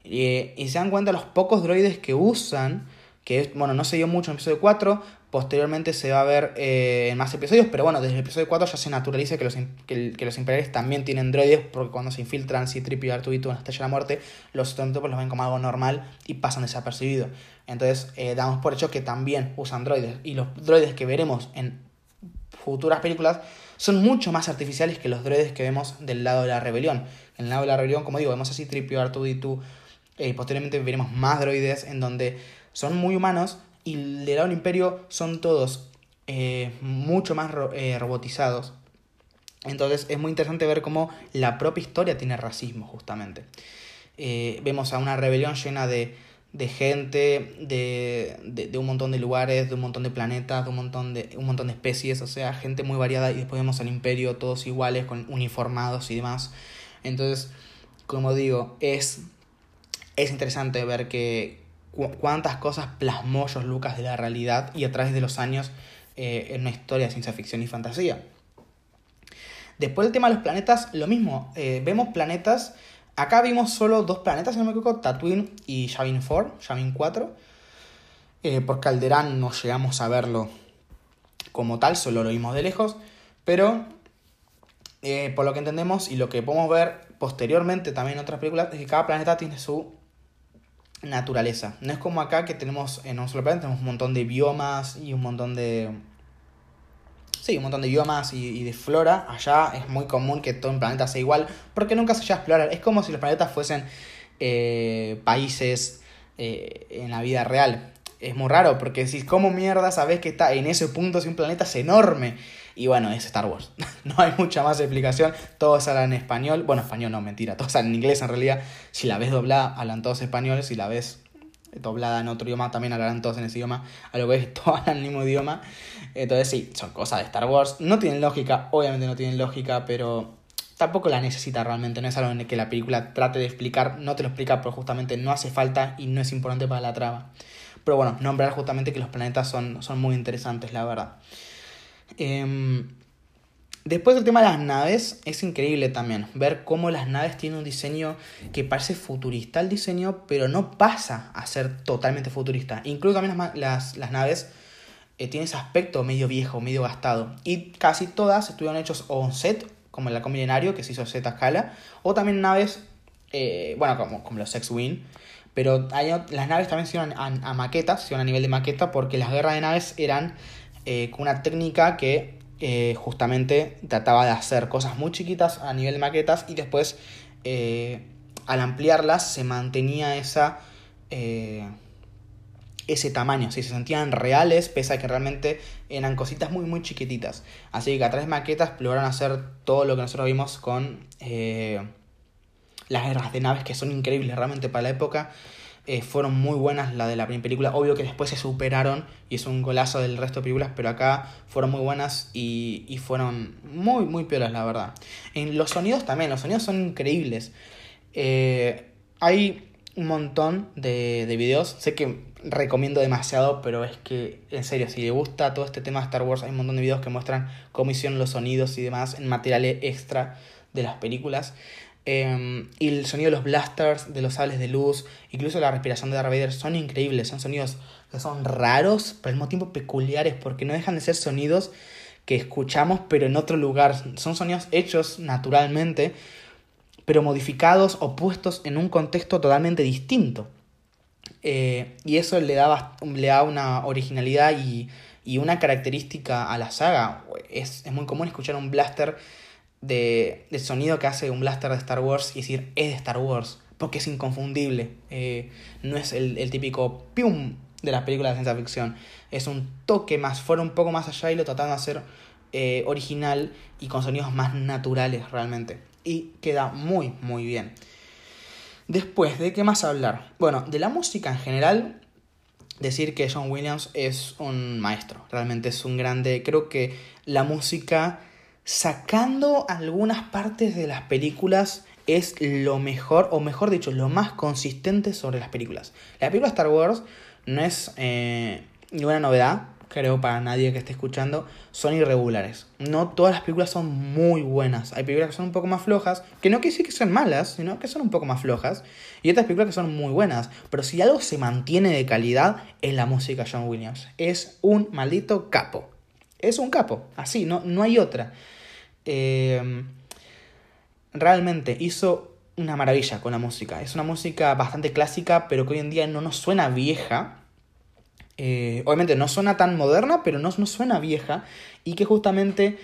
Eh, y se dan cuenta los pocos droides que usan que bueno, no se dio mucho en el episodio 4, posteriormente se va a ver eh, en más episodios, pero bueno, desde el episodio 4 ya se naturaliza que los, que, los imperiales también tienen droides, porque cuando se infiltran C-3PO y R2-D2 en la Estrella de la Muerte, los Stormtroopers los ven como algo normal y pasan desapercibidos. Entonces, eh, damos por hecho que también usan droides, y los droides que veremos en futuras películas son mucho más artificiales que los droides que vemos del lado de la rebelión. En el lado de la rebelión, como digo, vemos a C-3PO, R2-D2, y eh, posteriormente veremos más droides en donde son muy humanos y del lado del imperio son todos eh, mucho más eh, robotizados. Entonces es muy interesante ver cómo la propia historia tiene racismo justamente. Vemos a una rebelión llena de, de gente, de, de, de, un montón de lugares, de un montón de planetas, de un montón de, un montón de especies, o sea, gente muy variada y después vemos al imperio todos iguales, con uniformados y demás. Entonces, como digo, es, es interesante ver que, cuántas cosas plasmó George Lucas de la realidad y a través de los años eh, en una historia de ciencia ficción y fantasía. Después del tema de los planetas, lo mismo. Eh, vemos planetas. Acá vimos solo dos planetas, si no me equivoco, Tatooine y Yavin 4, Yavin 4. Eh, porque Alderaan no llegamos a verlo como tal, solo lo vimos de lejos, pero eh, por lo que entendemos y lo que podemos ver posteriormente también en otras películas, es que cada planeta tiene su naturaleza. No es como acá que tenemos en un solo planeta, tenemos un montón de biomas y un montón de... Sí, un montón de biomas y, de flora. Allá es muy común que todo un planeta sea igual, porque nunca se llega a explorar. Es como si los planetas fuesen eh, países eh, en la vida real. Es muy raro, porque si como mierda sabes que está en ese punto si un planeta es enorme. Y bueno, es Star Wars. no hay mucha más explicación. Todos hablan español. Bueno, español no, mentira. Todos hablan inglés en realidad. Si la ves doblada, hablan todos español. Si la ves doblada en otro idioma, también hablarán todos en ese idioma. A lo que es, todos hablan el mismo idioma. Entonces sí, son cosas de Star Wars. No tienen lógica, obviamente no tienen lógica, pero tampoco la necesita realmente. No es algo en que la película trate de explicar. No te lo explica, pero justamente no hace falta y no es importante para la trama. Pero bueno, nombrar justamente que los planetas son, son muy interesantes, la verdad. Em, después del tema de las naves, es increíble también ver cómo las naves tienen un diseño que parece futurista el diseño, pero no pasa a ser totalmente futurista. Incluso también las, las, naves eh, tienen ese aspecto medio viejo, medio gastado. Y casi todas estuvieron hechos o on set, como el halcón milenario, que se hizo Z escala, o también naves, eh, bueno, como, como los X-Wing. Pero las naves también se iban a, a maquetas, se iban a nivel de maqueta, porque las guerras de naves eran eh, con una técnica que eh, justamente trataba de hacer cosas muy chiquitas a nivel maquetas y después eh, al ampliarlas se mantenía esa, ese tamaño, si se sentían reales pese a que realmente eran cositas muy muy chiquititas. Así que a través de maquetas lograron hacer todo lo que nosotros vimos con las guerras de naves que son increíbles realmente para la época. Eh, fueron muy buenas la de la primera película. Obvio que después se superaron y es un golazo del resto de películas, pero acá fueron muy buenas y, y fueron muy, muy piolas, la verdad. En los sonidos también, los sonidos son increíbles. Eh, hay un montón de, de videos, sé que recomiendo demasiado, pero es que, en serio, si le gusta todo este tema de Star Wars, hay un montón de videos que muestran cómo hicieron los sonidos y demás en materiales extra de las películas. Em, y el sonido de los blasters, de los sables de luz, incluso la respiración de Darth son increíbles. Son sonidos que son raros, pero al mismo tiempo peculiares, porque no dejan de ser sonidos que escuchamos, pero en otro lugar. Son sonidos hechos naturalmente, pero modificados o puestos en un contexto totalmente distinto. Eh, y eso le da, le da una originalidad y, y, una característica a la saga. Es, es muy común escuchar un blaster de, del sonido que hace un blaster de Star Wars y decir es de Star Wars, porque es inconfundible. Eh, no es el, el, típico pium de las películas de ciencia ficción. Es un toque más, fuera un poco más allá y lo tratan de hacer eh, original y con sonidos más naturales realmente. Y queda muy, muy bien. Después, ¿de qué más hablar? Bueno, de la música en general, decir que John Williams es un maestro, realmente es un grande. Creo que la música sacando algunas partes de las películas es lo mejor, o mejor dicho, lo más consistente sobre las películas. La película Star Wars no es eh, ninguna novedad, creo, para nadie que esté escuchando, son irregulares. No todas las películas son muy buenas. Hay películas que son un poco más flojas, que no quiere decir que sean malas, sino que son un poco más flojas. Y otras películas que son muy buenas. Pero si algo se mantiene de calidad, es la música John Williams. Es un maldito capo. Es un capo, así, no, no hay otra. Em, realmente hizo una maravilla con la música. Es una música bastante clásica, pero que hoy en día no nos suena vieja. Eh, obviamente no suena tan moderna, pero no, no suena vieja. Y que justamente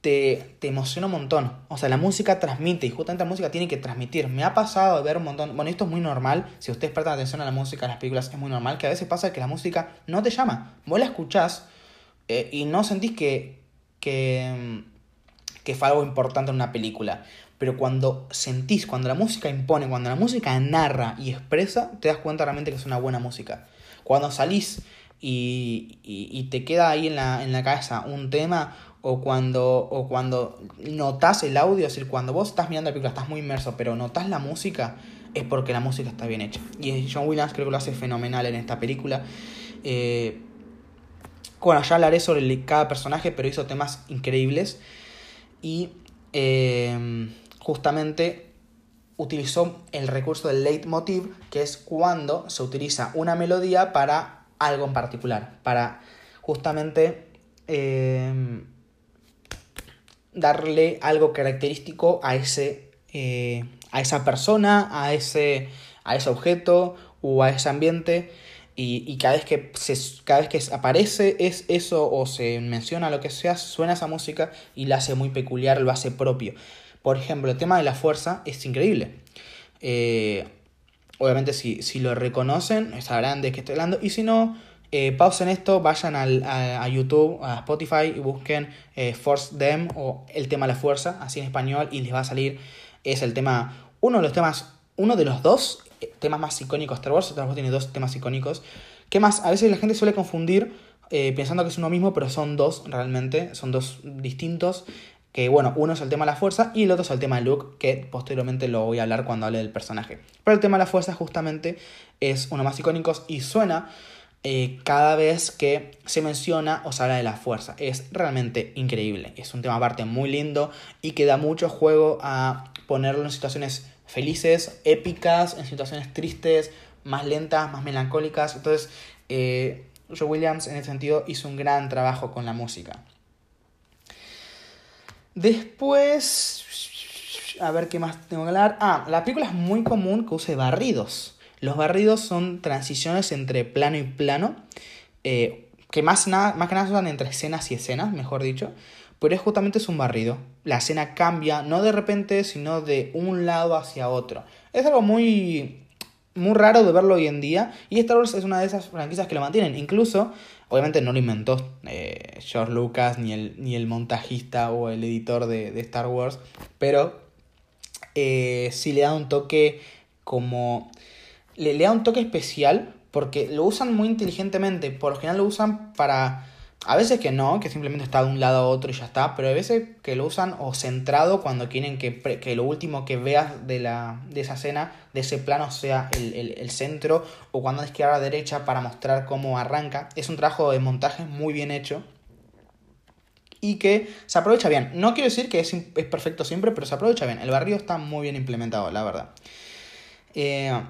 te, te, emociona un montón. O sea, la música transmite y justamente la música tiene que transmitir. Me ha pasado de ver un montón. Bueno, esto es muy normal. Si ustedes prestan atención a la música, a las películas, es muy normal que a veces pasa que la música no te llama. Vos la escuchás eh, y no sentís que, que, que fue algo importante en una película. Pero cuando sentís, cuando la música impone, cuando la música narra y expresa, te das cuenta realmente que es una buena música. Cuando salís y, y, te queda ahí en la, en la cabeza un tema, o cuando, o cuando notas el audio, es decir, cuando vos estás mirando la película, estás muy inmerso, pero notas la música, es porque la música está bien hecha. Y John Williams creo que lo hace fenomenal en esta película. Eh, bueno, ya hablaré sobre cada personaje, pero hizo temas increíbles y em, justamente utilizó el recurso del leitmotiv, que es cuando se utiliza una melodía para algo en particular, para justamente eh, darle algo característico a ese eh, a esa persona, a ese, a ese objeto o a ese ambiente. Y, cada, vez que se, cada vez que aparece es eso o se menciona lo que sea, suena esa música y la hace muy peculiar, lo hace propio. Por ejemplo, el tema de la fuerza es increíble. Eh, obviamente si, si, lo reconocen, sabrán de qué estoy hablando. Y si no, eh, pausen esto, vayan al, a, YouTube, a Spotify y busquen eh, Force Them o el tema de la fuerza, así en español, y les va a salir. Es el tema, uno de los temas, uno de los dos temas más icónicos Star Wars. Star Wars tiene dos temas icónicos. ¿Qué más? A veces la gente suele confundir pensando que es uno mismo, pero son dos realmente, son dos distintos que bueno, uno es el tema de la fuerza y el otro es el tema de Luke, que posteriormente lo voy a hablar cuando hable del personaje. Pero el tema de la fuerza justamente es uno más icónico y suena eh, cada vez que se menciona o se habla de la fuerza. Es realmente increíble. Es un tema aparte muy lindo y que da mucho juego a ponerlo en situaciones felices, épicas, en situaciones tristes, más lentas, más melancólicas. Entonces, eh, Joe Williams en ese sentido hizo un gran trabajo con la música. Después, a ver qué más tengo que hablar. Ah, la película es muy común que use barridos. Los barridos son transiciones entre plano y plano, eh, que más, nada, más que nada son entre escenas y escenas, mejor dicho, pero es justamente es un barrido. La escena cambia, no de repente, sino de un lado hacia otro. Es algo muy, muy raro de verlo hoy en día, y Star Wars es una de esas franquicias que lo mantienen. Incluso Obviamente no lo inventó eh, George Lucas, ni el, ni el montajista o el editor de, Star Wars, pero eh, sí le da un toque como... Le, le da un toque especial porque lo usan muy inteligentemente. Por lo general lo usan para a veces que no, que simplemente está de un lado a otro y ya está, pero a veces que lo usan o centrado cuando quieren que, que lo último que veas de, la, de esa escena, de ese plano, sea el, centro, o cuando es que a derecha para mostrar cómo arranca. Es un trabajo de montaje muy bien hecho y que se aprovecha bien. No quiero decir que es, es perfecto siempre, pero se aprovecha bien. El barrio está muy bien implementado, la verdad. Eh,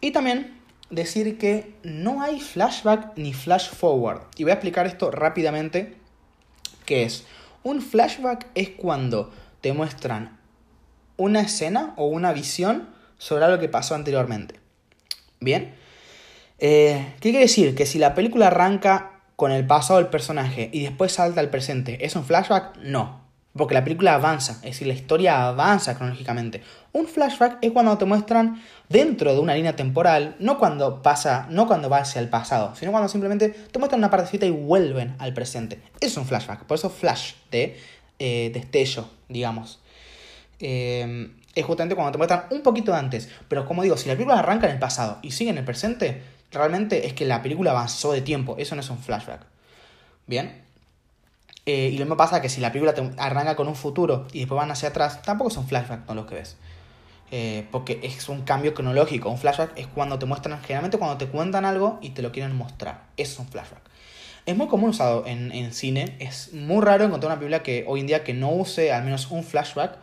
y también decir que no hay flashback ni flash forward. Y voy a explicar esto rápidamente. ¿Qué es? Un flashback es cuando te muestran una escena o una visión sobre algo que pasó anteriormente. Bien. Eh, ¿Qué quiere decir? Que si la película arranca con el pasado del personaje y después salta al presente, ¿es un flashback? No. Porque la película avanza, es decir, la historia avanza cronológicamente. Un flashback es cuando te muestran dentro de una línea temporal, no cuando pasa, no cuando va hacia el pasado, sino cuando simplemente te muestran una partecita y vuelven al presente. Es un flashback, por eso flash de eh, destello, digamos. Eh, es justamente cuando te muestran un poquito antes. Pero como digo, si la película arranca en el pasado y sigue en el presente, realmente es que la película avanzó de tiempo. Eso no es un flashback. Bien. Eh, y lo mismo pasa que si la película te arranca con un futuro y después van hacia atrás, tampoco son flashbacks con los que ves. Eh, porque es un cambio cronológico. Un flashback es cuando te muestran, generalmente cuando te cuentan algo y te lo quieren mostrar. Eso es un flashback. Es muy común usado en, en cine. Es muy raro encontrar una película que hoy en día que no use al menos un flashback.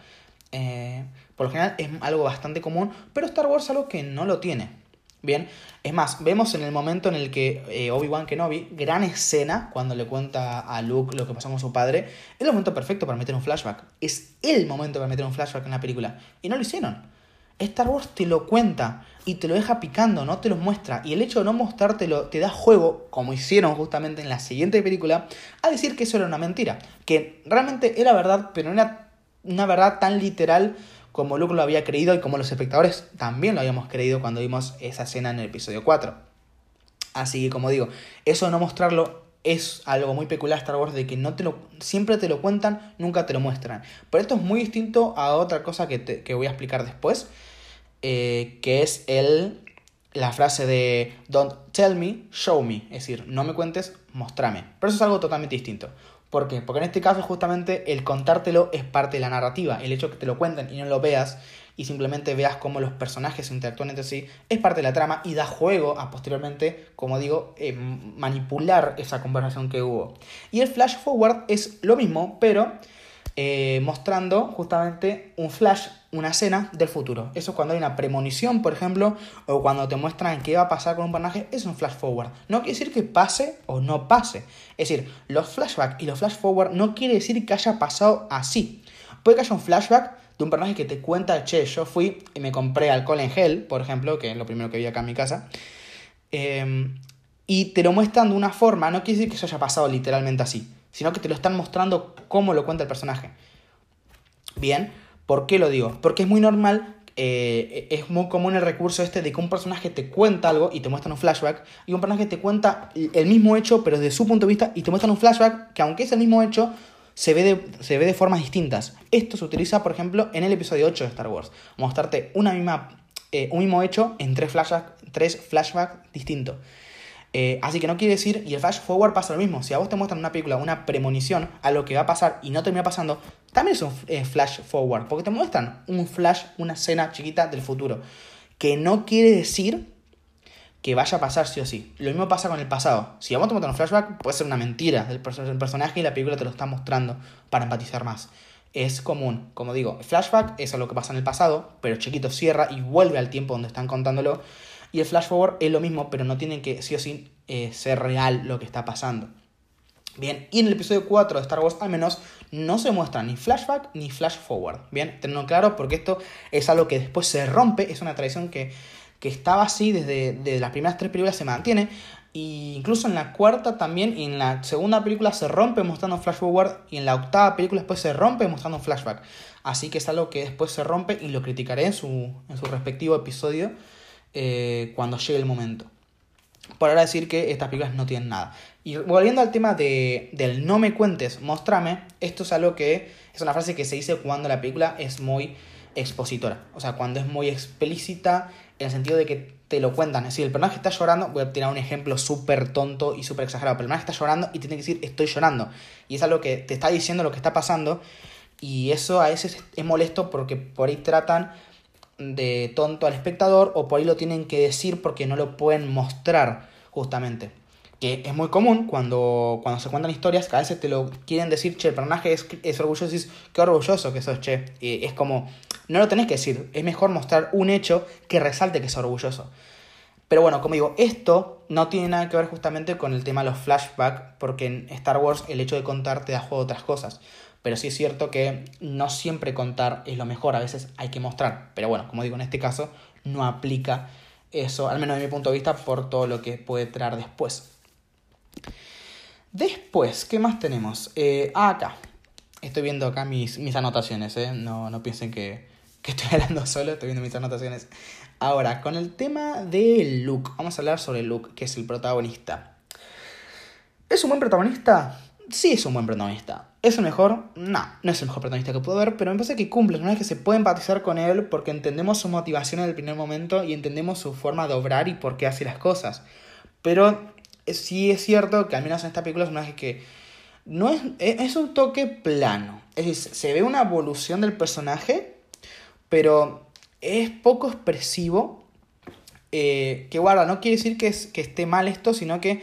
Eh, por lo general es algo bastante común, pero Star Wars es algo que no lo tiene. Bien, es más, vemos en el momento en el que eh, Obi-Wan Kenobi, gran escena, cuando le cuenta a Luke lo que pasó con su padre, es el momento perfecto para meter un flashback. Es el momento para meter un flashback en la película. Y no lo hicieron. Star Wars te lo cuenta y te lo deja picando, no te lo muestra. Y el hecho de no mostrártelo te da juego, como hicieron justamente en la siguiente película, a decir que eso era una mentira. Que realmente era verdad, pero no era una verdad tan literal como Luke lo había creído y como los espectadores también lo habíamos creído cuando vimos esa escena en el episodio 4. Así que como digo, eso de no mostrarlo es algo muy peculiar Star Wars de que no te lo, siempre te lo cuentan, nunca te lo muestran. Pero esto es muy distinto a otra cosa que, que voy a explicar después, eh, que es el, la frase de Don't tell me, show me. Es decir, no me cuentes, mostrame. Pero eso es algo totalmente distinto. ¿Por qué? Porque en este caso justamente el contártelo es parte de la narrativa. El hecho que te lo cuenten y no lo veas y simplemente veas cómo los personajes interactúan entre sí es parte de la trama y da juego a posteriormente, como digo, eh, manipular esa conversación que hubo. Y el flash forward es lo mismo, pero eh, mostrando justamente un flash una escena del futuro. Eso es cuando hay una premonición, por ejemplo, o cuando te muestran qué va a pasar con un personaje, es un flash forward. No quiere decir que pase o no pase. Es decir, los flashbacks y los flash forward no quiere decir que haya pasado así. Puede que haya un flashback de un personaje que te cuenta, che, yo fui y me compré alcohol en gel, por ejemplo, que es lo primero que vi acá en mi casa. Em, y te lo muestran de una forma, no quiere decir que eso haya pasado literalmente así, sino que te lo están mostrando cómo lo cuenta el personaje. Bien, ¿por qué lo digo? Porque es muy normal, eh, es muy común el recurso este de que un personaje te cuenta algo y te muestran un flashback, y un personaje te cuenta el mismo hecho, pero desde su punto de vista, y te muestran un flashback que aunque es el mismo hecho, se ve, de, se ve de formas distintas. Esto se utiliza, por ejemplo, en el episodio 8 de Star Wars. Mostrarte una misma, eh, un mismo hecho en tres flashbacks tres flashbacks distintos. Eh, así que no quiere decir, y el flash forward pasa lo mismo. Si a vos te muestran una película una premonición a lo que va a pasar y no termina pasando, también es un eh, flash forward, porque te muestran un flash, una escena chiquita del futuro. Que no quiere decir que vaya a pasar sí o sí. Lo mismo pasa con el pasado. Si a vos te muestran un flashback, puede ser una mentira del, personaje y la película te lo está mostrando para empatizar más. Es común, como digo, flashback es lo que pasa en el pasado, pero chiquito cierra y vuelve al tiempo donde están contándolo y el flash forward es lo mismo, pero no tiene que sí o sí eh, ser real lo que está pasando. Bien, y en el episodio 4 de Star Wars al menos no se muestra ni flashback ni flash forward. Bien, tenlo claro porque esto es algo que después se rompe, es una tradición que, estaba así desde, las primeras tres películas se mantiene. E incluso en la cuarta también, y en la segunda película se rompe mostrando flash forward y en la octava película después se rompe mostrando flashback. Así que es algo que después se rompe y lo criticaré en su, en su respectivo episodio eh, cuando llegue el momento. Por ahora decir que estas películas no tienen nada. Y volviendo al tema de, del no me cuentes, mostrame, esto es algo que es una frase que se dice cuando la película es muy expositora. O sea, cuando es muy explícita en el sentido de que te lo cuentan. Es decir, el personaje está llorando, voy a tirar un ejemplo súper tonto y súper exagerado, el personaje está llorando y tiene que decir estoy llorando. Y es algo que te está diciendo lo que está pasando y eso a veces es molesto porque por ahí tratan de tonto al espectador o por ahí lo tienen que decir porque no lo pueden mostrar justamente. Que es muy común cuando, cuando se cuentan historias, que a veces te lo quieren decir, che, el personaje es, es orgulloso y dices, qué orgulloso que sos, che. Es como, no lo tenés que decir, es mejor mostrar un hecho que resalte que es orgulloso. Pero bueno, como digo, esto no tiene nada que ver justamente con el tema de los flashbacks, porque en Star Wars el hecho de contar te da juego a otras cosas. Pero sí es cierto que no siempre contar es lo mejor, a veces hay que mostrar. Pero bueno, como digo, en este caso no aplica eso, al menos de mi punto de vista, por todo lo que puede traer después. Después, ¿qué más tenemos? Eh, acá. Estoy viendo acá mis, mis anotaciones, ¿eh? No, no piensen que, que estoy hablando solo, estoy viendo mis anotaciones. Ahora, con el tema de Luke, vamos a hablar sobre Luke, que es el protagonista. ¿Es un buen protagonista? Sí, es un buen protagonista. ¿Es el mejor? No, no es el mejor protagonista que puedo ver, pero me parece que cumple, una vez que se puede empatizar con él porque entendemos su motivación en el primer momento y entendemos su forma de obrar y por qué hace las cosas. Pero sí es cierto que al menos en esta película es una vez que no es, es un toque plano. Es decir, se ve una evolución del personaje, pero es poco expresivo. Eh, que guarda, no quiere decir que, es, que esté mal esto, sino que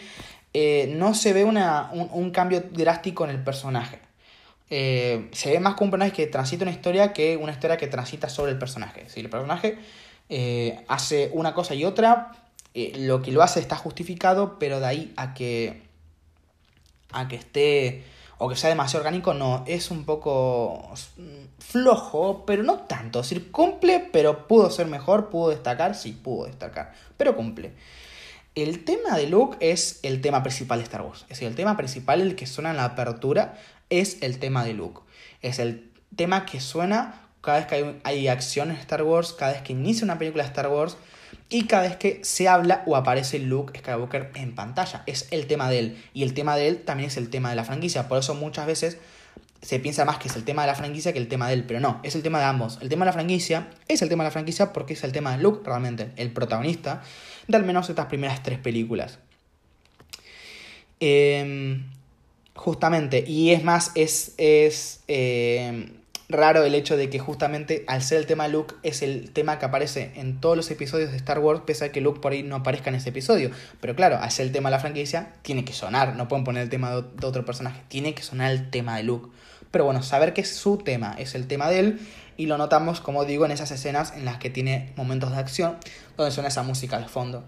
eh, no se ve una, un, cambio drástico en el personaje. Eh, se ve más como un personaje que transita una historia que una historia que transita sobre el personaje. Si el personaje eh, hace una cosa y otra, lo que lo hace está justificado, pero de ahí a que, a que esté o que sea demasiado orgánico, no, es un poco flojo, pero no tanto. Es decir, cumple, pero pudo ser mejor, pudo destacar, sí, pudo destacar, pero cumple. El tema de Luke es el tema principal de Star Wars. Es decir, el tema principal, el que suena en la apertura, es el tema de Luke. Es el tema que suena cada vez que hay, acción en Star Wars, cada vez que inicia una película de Star Wars y cada vez que se habla o aparece Luke Skywalker en pantalla. Es el tema de él. Y el tema de él también es el tema de la franquicia. Por eso muchas veces se piensa más que es el tema de la franquicia que el tema de él. Pero no, es el tema de ambos. El tema de la franquicia es el tema de la franquicia porque es el tema de Luke realmente, el protagonista de al menos estas primeras tres películas. Eh, Justamente, y es más, es, es eh, raro el hecho de que justamente al ser el tema Luke es el tema que aparece en todos los episodios de Star Wars, pese a que Luke por ahí no aparezca en ese episodio. Pero claro, al ser el tema de la franquicia, tiene que sonar, no pueden poner el tema de otro personaje, tiene que sonar el tema de Luke. Pero bueno, saber que su tema es el tema de él y lo notamos, como digo, en esas escenas en las que tiene momentos de acción, donde suena esa música de fondo.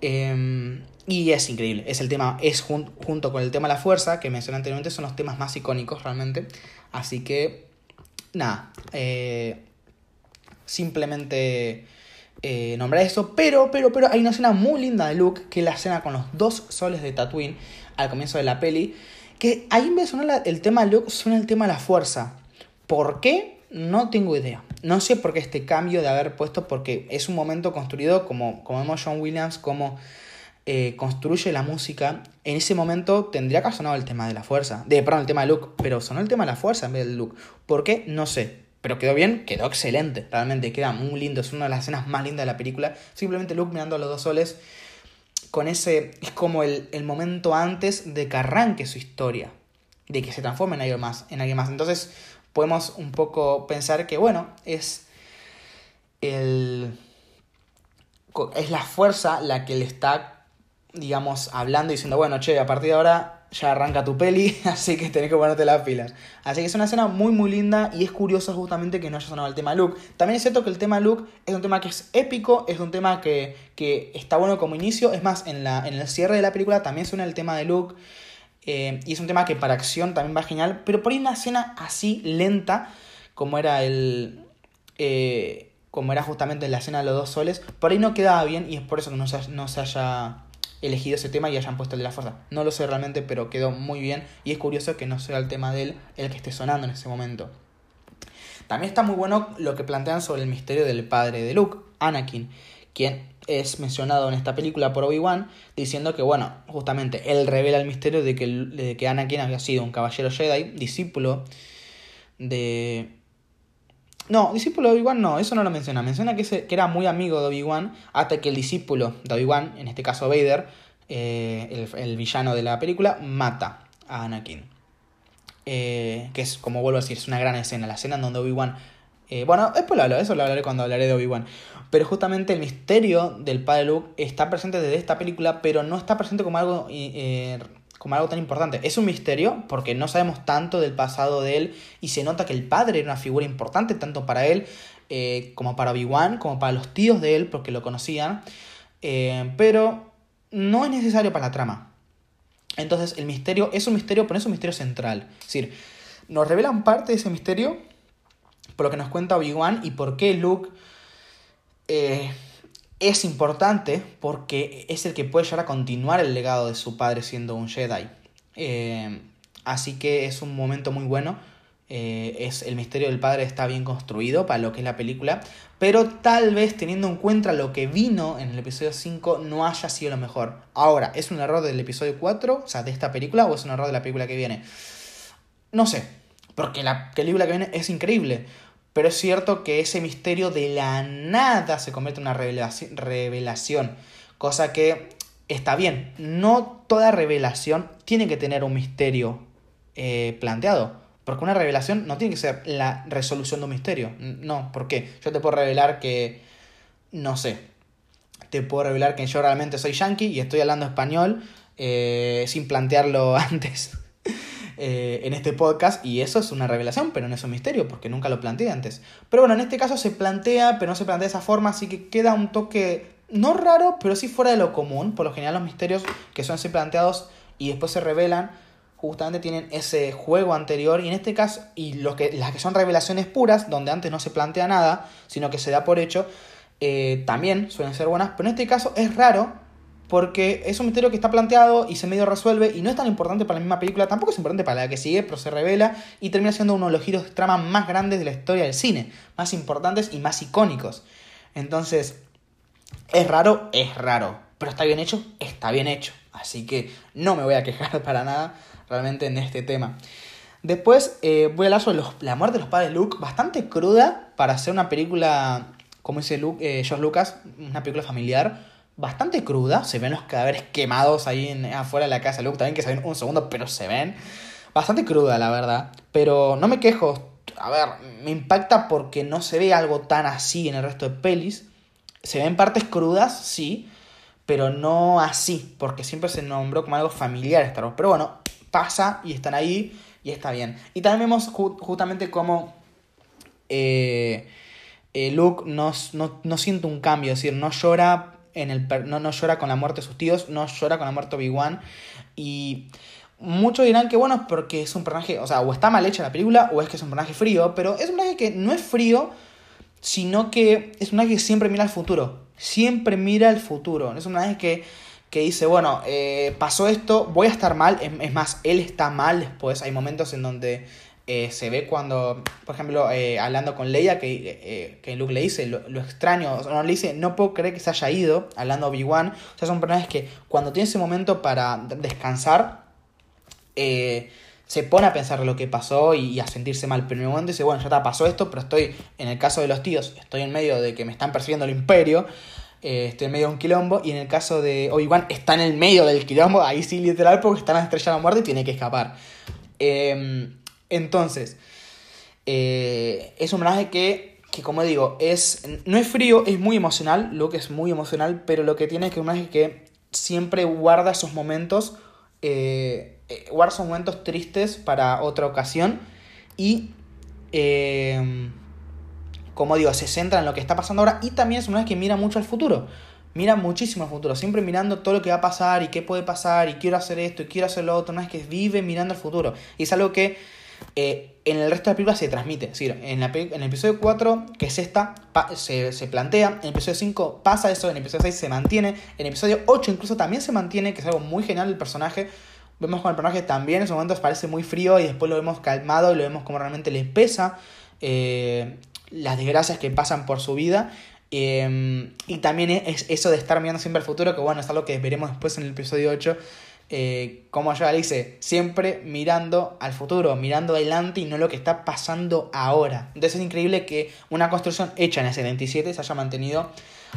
Em, y es increíble, es el tema, es junto con el tema de la fuerza, que mencioné anteriormente, son los temas más icónicos realmente. Así que, nada, eh, simplemente eh, nombrar eso, pero, pero, pero hay una escena muy linda de Luke, que es la escena con los dos soles de Tatooine al comienzo de la peli, que ahí vez de sonar el tema Luke, suena el tema de la fuerza. ¿Por qué? No tengo idea. No sé por qué este cambio de haber puesto, porque es un momento construido como, como vemos John Williams, como eh, construye la música. En ese momento tendría que haber sonado el tema de la fuerza. De, perdón, el tema de Luke, pero sonó el tema de la fuerza en vez del Luke. ¿Por qué? No sé. Pero quedó bien, quedó excelente. Realmente queda muy lindo. Es una de las escenas más lindas de la película. Simplemente Luke mirando a los dos soles. Con ese. Es como el, el momento antes de que arranque su historia. De que se transforme en alguien más. En alguien más. Entonces, podemos un poco pensar que, bueno, es el. Es la fuerza la que le está, digamos, hablando y diciendo, bueno, che, a partir de ahora ya arranca tu peli, así que tenés que ponerte las pilas. Así que es una escena muy muy linda y es curioso justamente que no haya sonado el tema Luke. También es cierto que el tema Luke es un tema que es épico, es un tema que, está bueno como inicio. Es más, en, la, en el cierre de la película también suena el tema de Luke. Eh, y es un tema que para acción también va genial. Pero por ahí una escena así lenta, como era el... Eh, como era justamente la escena de los dos soles, por ahí no quedaba bien y es por eso que no no se haya elegido ese tema y hayan puesto el de la fuerza. No lo sé realmente, pero quedó muy bien y es curioso que no sea el tema de él el que esté sonando en ese momento. También está muy bueno lo que plantean sobre el misterio del padre de Luke, Anakin, quien es mencionado en esta película por Obi-Wan, diciendo que, bueno, justamente él revela el misterio de que, de que Anakin había sido un caballero Jedi, discípulo de, no, discípulo de Obi-Wan no, eso no lo menciona. Menciona que, que era muy amigo de Obi-Wan hasta que el discípulo de Obi-Wan, en este caso Vader, eh, el, villano de la película, mata a Anakin. Eh, que es, como vuelvo a decir, es una gran escena. La escena en donde Obi-Wan... Eh, bueno, después lo hablo, eso lo hablaré cuando hablaré de Obi-Wan. Pero justamente el misterio del padre Luke está presente desde esta película, pero no está presente como algo como algo tan importante. Es un misterio porque no sabemos tanto del pasado de él y se nota que el padre era una figura importante tanto para él eh, como para Obi-Wan, como para los tíos de él porque lo conocían, eh, pero no es necesario para la trama. Entonces el misterio es un misterio, pero es un misterio central. Es decir, nos revelan parte de ese misterio por lo que nos cuenta Obi-Wan y por qué Luke... Eh, es importante porque es el que puede llegar a continuar el legado de su padre siendo un Jedi. Eh, así que es un momento muy bueno. Eh, es, el misterio del padre está bien construido para lo que es la película. Pero tal vez teniendo en cuenta lo que vino en el episodio 5 no haya sido lo mejor. Ahora, ¿es un error del episodio 4? O sea, de esta película o es un error de la película que viene? No sé. Porque la película que viene es increíble. Pero es cierto que ese misterio de la nada se convierte una revelación, cosa que está bien. No toda revelación tiene que tener un misterio eh, planteado. Porque una revelación no tiene que ser la resolución de un misterio. No, ¿por qué? Yo te puedo revelar que, no sé, te puedo revelar que yo realmente soy yankee y estoy hablando español eh, sin plantearlo antes. Eh, en este podcast y eso es una revelación, pero no es un misterio porque nunca lo planteé antes. Pero bueno, en este caso se plantea, pero no se plantea de esa forma, así que queda un toque no raro, pero sí fuera de lo común. Por lo general los misterios que son así planteados y después se revelan justamente tienen ese juego anterior y en este caso, y que, las que son revelaciones puras, donde antes no se plantea nada, sino que se da por hecho, eh, también suelen ser buenas, pero en este caso es raro porque es un misterio que está planteado y se medio resuelve y no es tan importante para la misma película, tampoco es importante para la que sigue, pero se revela y termina siendo uno de los giros de trama más grandes de la historia del cine, más importantes y más icónicos. Entonces, ¿es raro? Es raro, pero está bien hecho, está bien hecho. Así que no me voy a quejar para nada realmente en este tema. Después eh, voy a hablar sobre la muerte de los padres Luke, bastante cruda para hacer una película, como dice Luke, eh, George Lucas, una película familiar bastante cruda. Se ven los cadáveres quemados ahí en, afuera de la casa Luke también, que se ven un segundo, pero se ven. Bastante cruda, la verdad. Pero no me quejo. A ver, me impacta porque no se ve algo tan así en el resto de pelis. Se ven partes crudas, sí, pero no así, porque siempre se nombró como algo familiar Star Wars. Pero bueno, pasa y están ahí y está bien. Y también vemos justamente cómo eh, eh, Luke no, no, siente un cambio, es decir, no llora, en el, no, no llora con la muerte de sus tíos, no llora con la muerte de Obi-Wan. Y muchos dirán que bueno, porque es un personaje, o sea, o está mal hecha la película o es que es un personaje frío, pero es un personaje que no es frío, sino que es un personaje que siempre mira al futuro. Siempre mira al futuro. Es un personaje que, que dice, bueno, eh, pasó esto, voy a estar mal. Es, más, él está mal después. Hay momentos en donde eh, se ve cuando, por ejemplo, eh, hablando con Leia, que, que Luke le dice, lo, extraño, o no le dice, no puedo creer que se haya ido, hablando Obi-Wan. O sea, son personajes que cuando tiene ese momento para descansar, eh, se pone a pensar lo que pasó y, a sentirse mal. Pero en un momento dice, bueno, ya está, pasó esto, pero estoy, en el caso de los tíos, estoy en medio de que me están persiguiendo el imperio, eh, estoy en medio de un quilombo, y en el caso de Obi-Wan está en el medio del quilombo, ahí sí literal, porque está en la estrella de la muerte y tiene que escapar. Em, entonces, eh, es un personaje que, que, como digo, es, no es frío, es muy emocional, lo que es muy emocional, pero lo que tiene es que un personaje que siempre guarda esos momentos eh, guarda momentos tristes para otra ocasión y, eh, como digo, se centra en lo que está pasando ahora y también es una vez que mira mucho al futuro. Mira muchísimo al futuro, siempre mirando todo lo que va a pasar y qué puede pasar y quiero hacer esto y quiero hacer lo otro. No es que vive mirando al futuro. Y es algo que eh, en el resto de la película se transmite. Es decir, en, la, en el episodio 4, que es esta, se, se, plantea. En el episodio 5 pasa eso. En el episodio 6 se mantiene. En el episodio 8 incluso también se mantiene, que es algo muy genial del personaje. Vemos con el personaje también en esos momentos parece muy frío y después lo vemos calmado y lo vemos como realmente le pesa eh, las desgracias que pasan por su vida. Em, y también es eso de estar mirando siempre al futuro, que bueno, es algo que veremos después en el episodio 8. Eh, como ya dice, siempre mirando al futuro, mirando adelante y no lo que está pasando ahora. Entonces es increíble que una construcción hecha en ese 27 se haya mantenido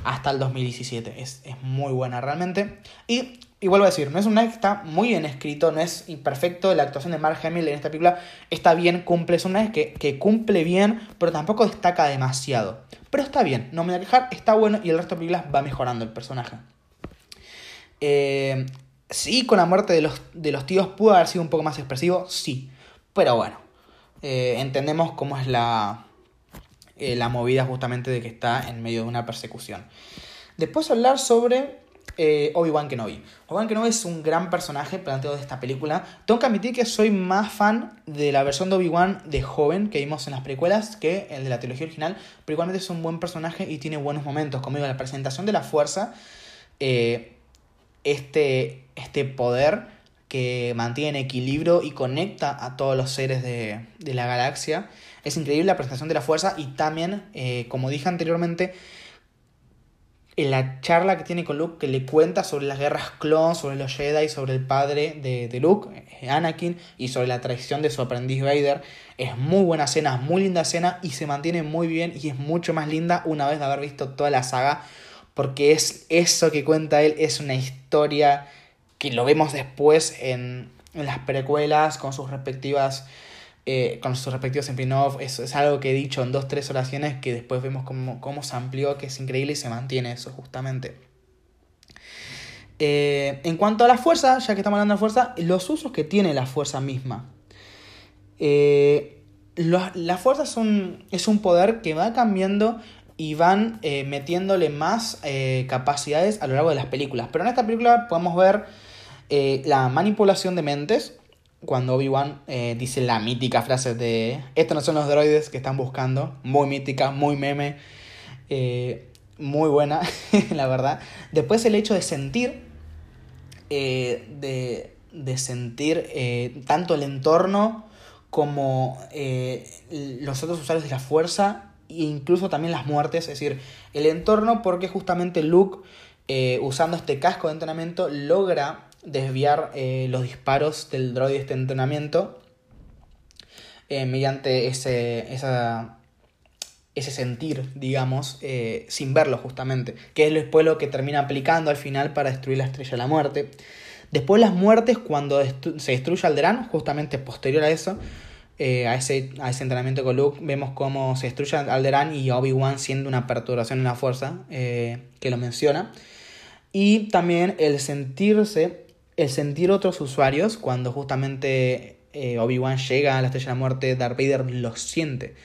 hasta el 2017. Es, es muy buena realmente. Y y vuelvo a decir, no es un está muy bien escrito, no es imperfecto. La actuación de Mark Hamill en esta película está bien, cumple. Es un que, que cumple bien, pero tampoco destaca demasiado. Pero está bien, no me voy a quejar, está bueno y el resto de películas va mejorando el personaje. Eh, sí, con la muerte de los, de los tíos pudo haber sido un poco más expresivo, sí. Pero bueno, eh, entendemos cómo es la, eh, la movida justamente de que está en medio de una persecución. Después hablar sobre eh, Obi-Wan Kenobi. Obi-Wan Kenobi es un gran personaje planteado de esta película. Tengo que admitir que soy más fan de la versión de Obi-Wan de joven que vimos en las precuelas que el de la trilogía original, pero igualmente es un buen personaje y tiene buenos momentos. Como digo, la presentación de la fuerza, eh, este, este poder que mantiene equilibrio y conecta a todos los seres de, la galaxia. Es increíble la presentación de la fuerza y también, eh, como dije anteriormente, en la charla que tiene con Luke, que le cuenta sobre las guerras clon, sobre los Jedi, sobre el padre de, de, Luke, eh, Anakin, y sobre la traición de su aprendiz Vader. Es muy buena escena, muy linda escena, y se mantiene muy bien, y es mucho más linda una vez de haber visto toda la saga, porque es eso que cuenta él, es una historia que lo vemos después en, en las precuelas, con sus respectivas eh, con sus respectivos spin-off. Es, es algo que he dicho en dos, tres oraciones que después vemos cómo, cómo se amplió, que es increíble y se mantiene eso justamente. Eh, en cuanto a la fuerza, ya que estamos hablando de fuerza, los usos que tiene la fuerza misma. Eh, la fuerza es un, es un poder que va cambiando y van metiéndole más capacidades a lo largo de las películas. Pero en esta película podemos ver la manipulación de mentes, cuando Obi-Wan eh, dice la mítica frase de estos no son los droides que están buscando, muy mítica, muy meme, eh, muy buena, la verdad. Después el hecho de sentir, eh, de, de, sentir tanto el entorno como los otros usuarios de la fuerza incluso también las muertes, es decir, el entorno porque justamente Luke, usando este casco de entrenamiento, logra desviar eh, los disparos del droide de este entrenamiento eh, mediante ese, esa, ese sentir, digamos, eh, sin verlo justamente, que es después lo que termina aplicando al final para destruir la estrella de la muerte. Después las muertes, cuando se destruye Alderaan, justamente posterior a eso, a, ese, a ese entrenamiento con Luke, vemos cómo se destruye Alderaan y Obi-Wan siendo una perturbación en la fuerza, que lo menciona. Y también el sentirse el sentir otros usuarios, cuando justamente eh, Obi-Wan llega a la Estrella de la Muerte, Darth Vader lo siente.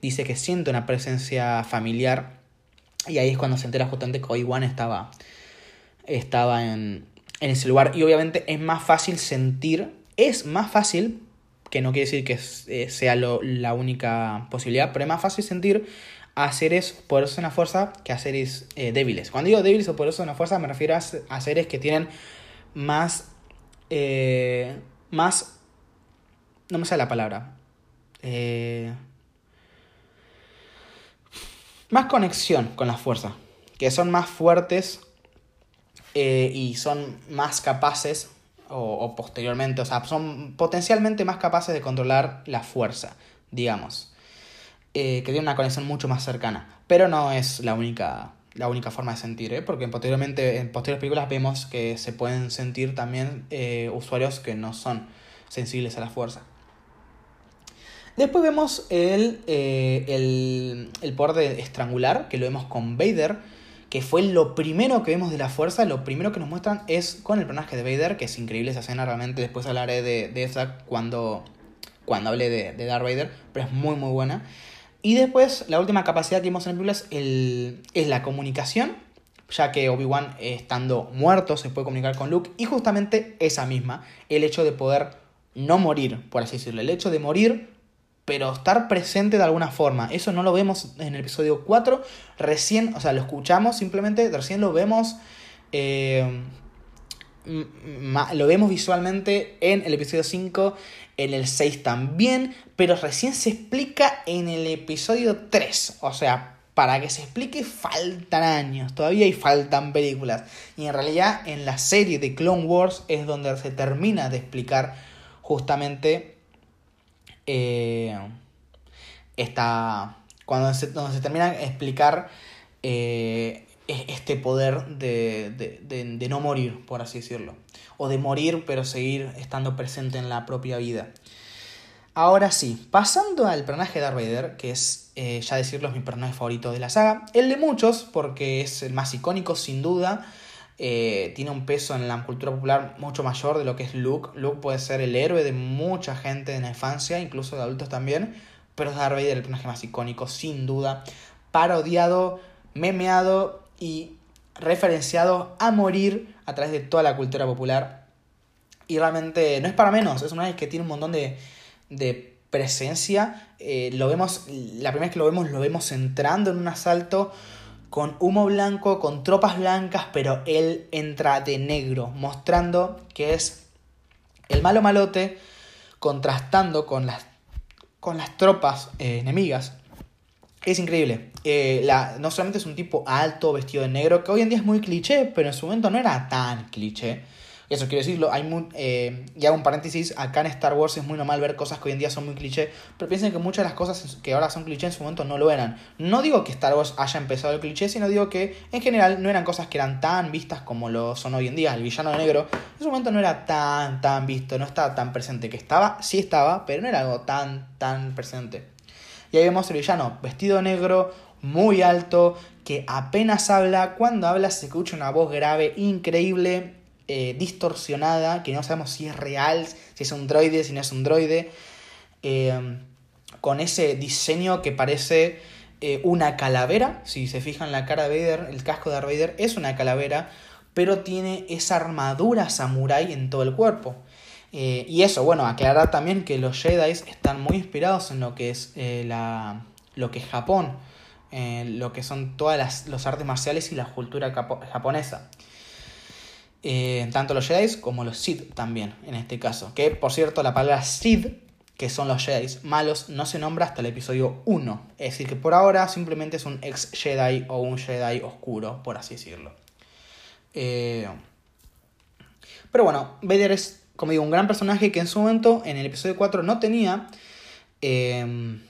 dice que siente una presencia familiar. Y ahí es cuando se entera justamente que Obi-Wan estaba, estaba en, en ese lugar. Y obviamente es más fácil sentir, es más fácil, que no quiere decir que eh, sea lo, la única posibilidad, pero es más fácil sentir a seres poderosos en la fuerza que a seres eh, débiles. Cuando digo débiles o poderosos en la fuerza me refiero a, seres que tienen más... Eh, más... No me sale la palabra. Más conexión con la fuerza. Que son más fuertes y son más capaces, o, posteriormente, o sea, son potencialmente más capaces de controlar la fuerza, digamos. Eh, que tiene una conexión mucho más cercana. Pero no es la única, la única forma de sentir, ¿eh? porque posteriormente, en posteriores películas vemos que se pueden sentir también eh, usuarios que no son sensibles a la fuerza. Después vemos el, el, el poder de estrangular, que lo vemos con Vader, que fue lo primero que vemos de la fuerza, lo primero que nos muestran es con el personaje de Vader, que es increíble esa escena, realmente después hablaré de, de esa cuando, cuando hable de, de Darth Vader, pero es muy muy buena. Y después, la última capacidad que vimos en el película es, el, es la comunicación, ya que Obi-Wan, estando muerto, se puede comunicar con Luke. Y justamente esa misma, el hecho de poder no morir, por así decirlo. El hecho de morir, pero estar presente de alguna forma. Eso no lo vemos en el episodio 4. Recién, o sea, lo escuchamos, simplemente recién lo vemos. Eh, lo vemos visualmente en el episodio 5 en el 6 también, pero recién se explica en el episodio 3. O sea, para que se explique faltan años, todavía hay faltan películas. Y en realidad en la serie de Clone Wars es donde se termina de explicar justamente eh, esta... Cuando se, se termina de explicar eh, este poder de, de, de, no morir, por así decirlo. O de morir pero seguir estando presente en la propia vida. Ahora sí, pasando al personaje de Darth Vader, que es, eh, ya decirlo, mi personaje favorito de la saga. El de muchos, porque es el más icónico sin duda. Eh, tiene un peso en la cultura popular mucho mayor de lo que es Luke. Luke puede ser el héroe de mucha gente en la infancia, incluso de adultos también. Pero Darth Vader es el personaje más icónico, sin duda. Parodiado, memeado y referenciado a morir a través de toda la cultura popular. Y realmente no es para menos, es una vez que tiene un montón de, de presencia. Eh, lo vemos, la primera vez que lo vemos, lo vemos entrando en un asalto con humo blanco, con tropas blancas, pero él entra de negro, mostrando que es el malo malote, contrastando con las, con las tropas eh, enemigas es increíble. Eh, la, no solamente es un tipo alto, vestido de negro, que hoy en día es muy cliché, pero en su momento no era tan cliché. Eso quiero decirlo, hay muy, eh, y hago un paréntesis, acá en Star Wars es muy normal ver cosas que hoy en día son muy cliché, pero piensen que muchas de las cosas que ahora son cliché en su momento no lo eran. No digo que Star Wars haya empezado el cliché, sino digo que en general no eran cosas que eran tan vistas como lo son hoy en día. El villano negro en su momento no era tan, tan visto, no estaba tan presente, que estaba, sí estaba, pero no era algo tan, tan presente. Y ahí vemos el villano vestido negro, muy alto, que apenas habla. Cuando habla se escucha una voz grave, increíble, eh, distorsionada, que no sabemos si es real, si es un droide, si no es un droide. Eh, con ese diseño que parece eh, una calavera. Si se fijan la cara de Vader, el casco de Darth Vader es una calavera, pero tiene esa armadura samurai en todo el cuerpo. Y eso, bueno, aclarar también que los Jedi están muy inspirados en lo que es, la, lo que es Japón, lo que son todas las los artes marciales y la cultura japonesa. Tanto los Jedi como los Sith también, en este caso. Que, por cierto, la palabra Sith, que son los Jedi malos, no se nombra hasta el episodio 1. Es decir, que por ahora simplemente es un ex Jedi o un Jedi oscuro, por así decirlo. pero bueno, Vader es como digo, un gran personaje que en su momento, en el episodio 4, no tenía em,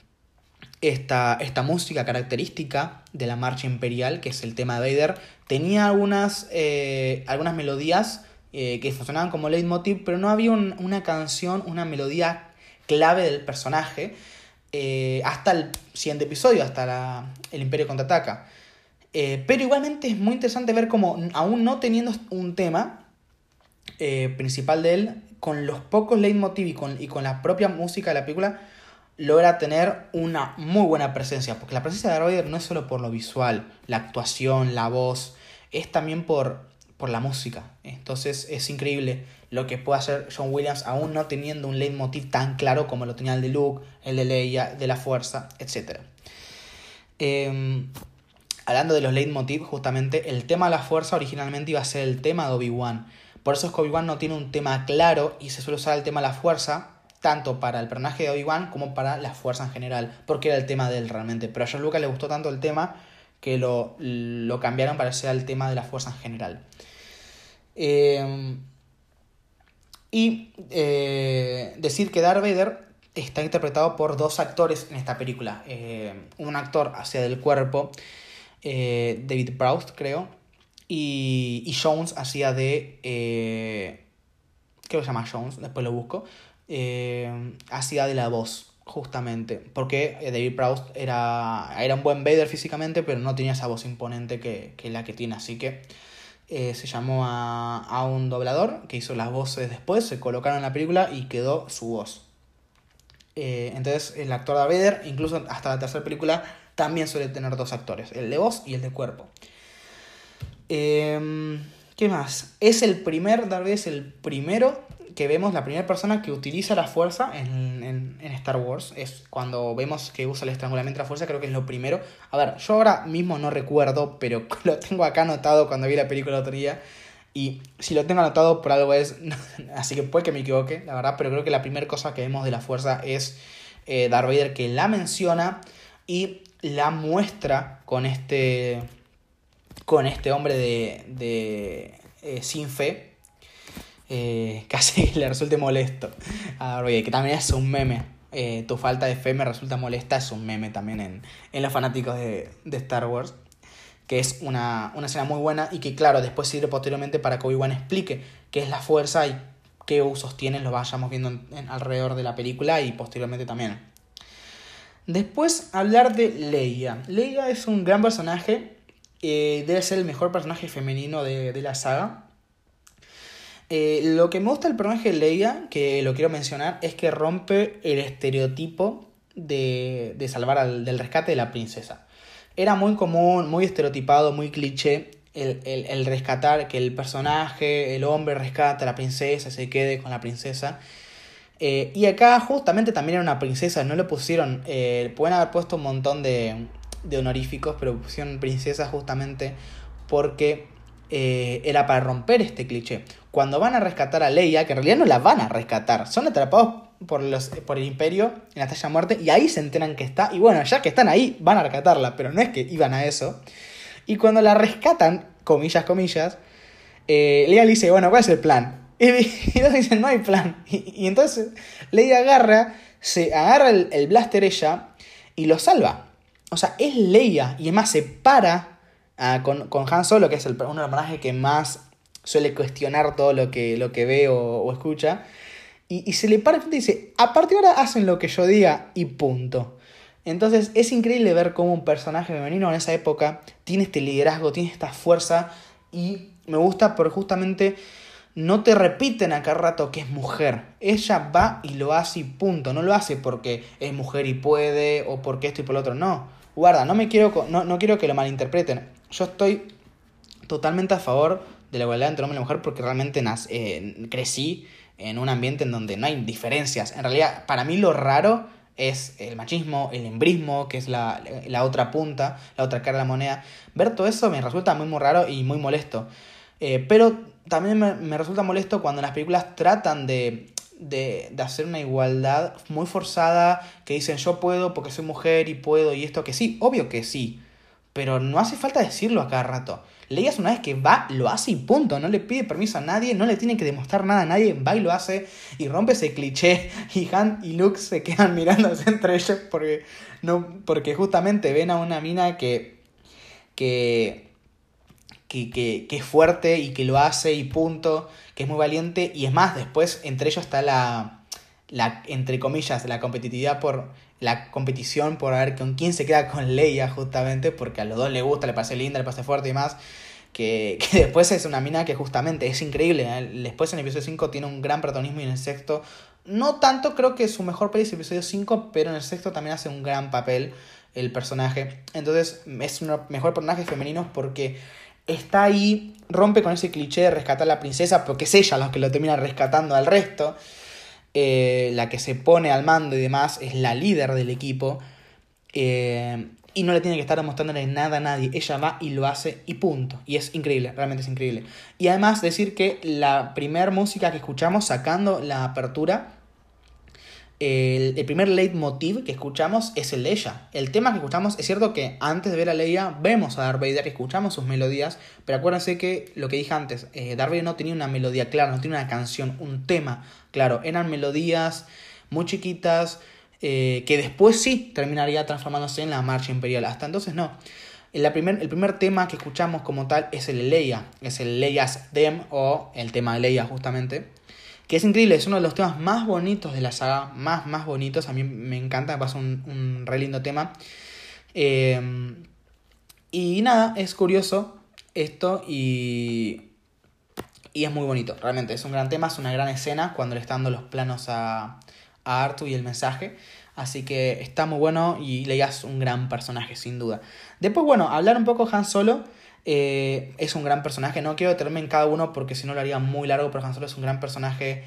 esta, esta, música característica de la marcha imperial, que es el tema de Vader. Tenía algunas, eh, algunas melodías eh, que funcionaban como leitmotiv, pero no había una canción, una melodía clave del personaje eh, hasta el siguiente episodio, hasta el Imperio contraataca. pero igualmente es muy interesante ver cómo, aún no teniendo un tema, principal de él, con los pocos leitmotiv y con, y con la propia música de la película, logra tener una muy buena presencia, porque la presencia de Vader no es solo por lo visual, la actuación, la voz, es también por, por la música. Entonces es increíble lo que puede hacer John Williams aún no teniendo un leitmotiv tan claro como lo tenía el de Luke, el de Leia, de la Fuerza, etc. Em, hablando de los leitmotiv, justamente el tema de la Fuerza originalmente iba a ser el tema de Obi-Wan. Por eso es que Obi-Wan no tiene un tema claro y se suele usar el tema de la Fuerza tanto para el personaje de Obi-Wan como para la Fuerza en general, porque era el tema de él realmente. Pero a George Lucas le gustó tanto el tema que lo, lo cambiaron para ser el tema de la Fuerza en general. Eh, y eh, decir que Darth Vader está interpretado por dos actores en esta película. Eh, un actor hacia del cuerpo, eh, David Proust, creo, y, y Jones hacía de... creo que se llama Jones, después lo busco. hacía de la voz, justamente. Porque David Proust era, era un buen Vader físicamente, pero no tenía esa voz imponente que, que la que tiene. Así que eh, se llamó a, un doblador que hizo las voces después, se colocaron en la película y quedó su voz. Eh, entonces el actor de Vader, incluso hasta la tercera película, también suele tener dos actores, el de voz y el de cuerpo. Em, ¿Qué más? Es el primer, Vader es el primero que vemos la primera persona que utiliza la fuerza en, en, Star Wars. Es cuando vemos que usa el estrangulamiento de la fuerza, creo que es lo primero. A ver, yo ahora mismo no recuerdo, pero lo tengo acá anotado cuando vi la película el otro día. Y si lo tengo anotado por algo es... Así que puede que me equivoque, la verdad, pero creo que la primera cosa que vemos de la fuerza es eh, Darth Vader que la menciona y la muestra con este... con este hombre de... de eh, sin fe eh, casi le resulte molesto a que también es un meme. Eh, tu falta de fe me resulta molesta, es un meme también en, en los fanáticos de, de, Star Wars. Que es una, una, escena muy buena y que, claro, después sirve posteriormente para que Obi-Wan explique qué es la fuerza y qué usos tiene, lo vayamos viendo en, alrededor de la película y posteriormente también. Después, hablar de Leia. Leia es un gran personaje, eh, debe ser el mejor personaje femenino de, de la saga eh, lo que me gusta del personaje de Leia, que lo quiero mencionar, es que rompe el estereotipo de, de salvar al, del rescate de la princesa. Era muy común, muy estereotipado, muy cliché el, el, el, rescatar, que el personaje, el hombre rescata a la princesa, se quede con la princesa. Eh, y acá justamente también era una princesa, no le pusieron, eh, pueden haber puesto un montón de, de honoríficos, pero pusieron princesa justamente porque era para romper este cliché. Cuando van a rescatar a Leia, que en realidad no la van a rescatar, son atrapados por, los, por el imperio en la talla muerte y ahí se enteran que está. Y bueno, ya que están ahí, van a rescatarla, pero no es que iban a eso. Y cuando la rescatan, comillas, comillas, eh, Leia le dice, bueno, ¿cuál es el plan? Y, ellos dicen, no hay plan. Y, entonces Leia agarra, se agarra el, blaster ella y lo salva. O sea, es Leia y además se para Ah, con, con, Han Solo, que es el, uno de los personajes que más suele cuestionar todo lo que, lo que ve o, escucha. Y, se le para y dice, a partir de ahora hacen lo que yo diga y punto. Entonces es increíble ver cómo un personaje femenino en esa época tiene este liderazgo, tiene esta fuerza y me gusta porque justamente no te repiten a cada rato que es mujer. Ella va y lo hace y punto. No lo hace porque es mujer y puede o porque esto y por lo otro. No. Guarda, no me quiero, no, no quiero que lo malinterpreten yo estoy totalmente a favor de la igualdad entre hombre y mujer porque realmente eh, crecí en un ambiente en donde no hay diferencias. En realidad, para mí lo raro es el machismo, el embrismo, que es la, otra punta, la otra cara de la moneda. Ver todo eso me resulta muy, muy raro y muy molesto. Eh, pero también me, me, resulta molesto cuando las películas tratan de, de, de, hacer una igualdad muy forzada, que dicen yo puedo porque soy mujer y puedo y esto, que sí, obvio que sí. Pero no hace falta decirlo a cada rato. Leia una vez que va, lo hace y punto. No le pide permiso a nadie, no le tiene que demostrar nada a nadie. Va y lo hace y rompe ese cliché. Y Han y Luke se quedan mirándose entre ellos porque, no, porque justamente ven a una mina que, que, que, que, que es fuerte y que lo hace y punto. Que es muy valiente. Y es más, después entre ellos está la, la entre comillas, la competitividad por la competición por ver con quién se queda con Leia, justamente, porque a los dos le gusta, le parece linda, le parece fuerte y más. Que, que después es una mina que justamente es increíble. ¿eh? Después en el episodio 5 tiene un gran protagonismo y en el sexto no tanto, creo que su mejor peli es el episodio 5, pero en el sexto también hace un gran papel el personaje. Entonces es los mejores personajes femeninos porque está ahí, rompe con ese cliché de rescatar a la princesa, porque es ella la que lo termina rescatando al resto. Eh, la que se pone al mando y demás es la líder del equipo. Eh, y no le tiene que estar demostrándole nada a nadie. Ella va y lo hace y punto. Y es increíble, realmente es increíble. Y además decir que la primera música que escuchamos sacando la apertura el, primer leitmotiv que escuchamos es el de ella. El tema que escuchamos, es cierto que antes de ver a Leia vemos a Darth Vader escuchamos sus melodías, pero acuérdense que lo que dije antes, eh, Darth Vader no tenía una melodía clara, no tenía una canción, un tema claro, eran melodías muy chiquitas eh, que después sí terminaría transformándose en la marcha imperial. Hasta entonces no. Primer, el primer tema que escuchamos como tal es el Leia, es el Leia's Dem o el tema de Leia justamente que es increíble, es uno de los temas más bonitos de la saga, más, más bonitos, a mí me encanta, me pasa un, un re lindo tema. Eh, y nada, es curioso esto y, y es muy bonito, realmente, es un gran tema, es una gran escena cuando le están dando los planos a, a Artu y el mensaje. Así que está muy bueno y Leia es un gran personaje, sin duda. Después, bueno, hablar un poco Han Solo. Eh, es un gran personaje. No quiero detenerme en cada uno porque si no lo haría muy largo, pero Han Solo es un gran personaje.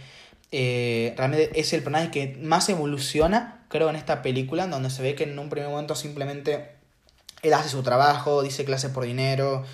Eh, realmente es el personaje que más evoluciona, creo, en esta película, donde se ve que en un primer momento simplemente él hace su trabajo, dice clase por dinero,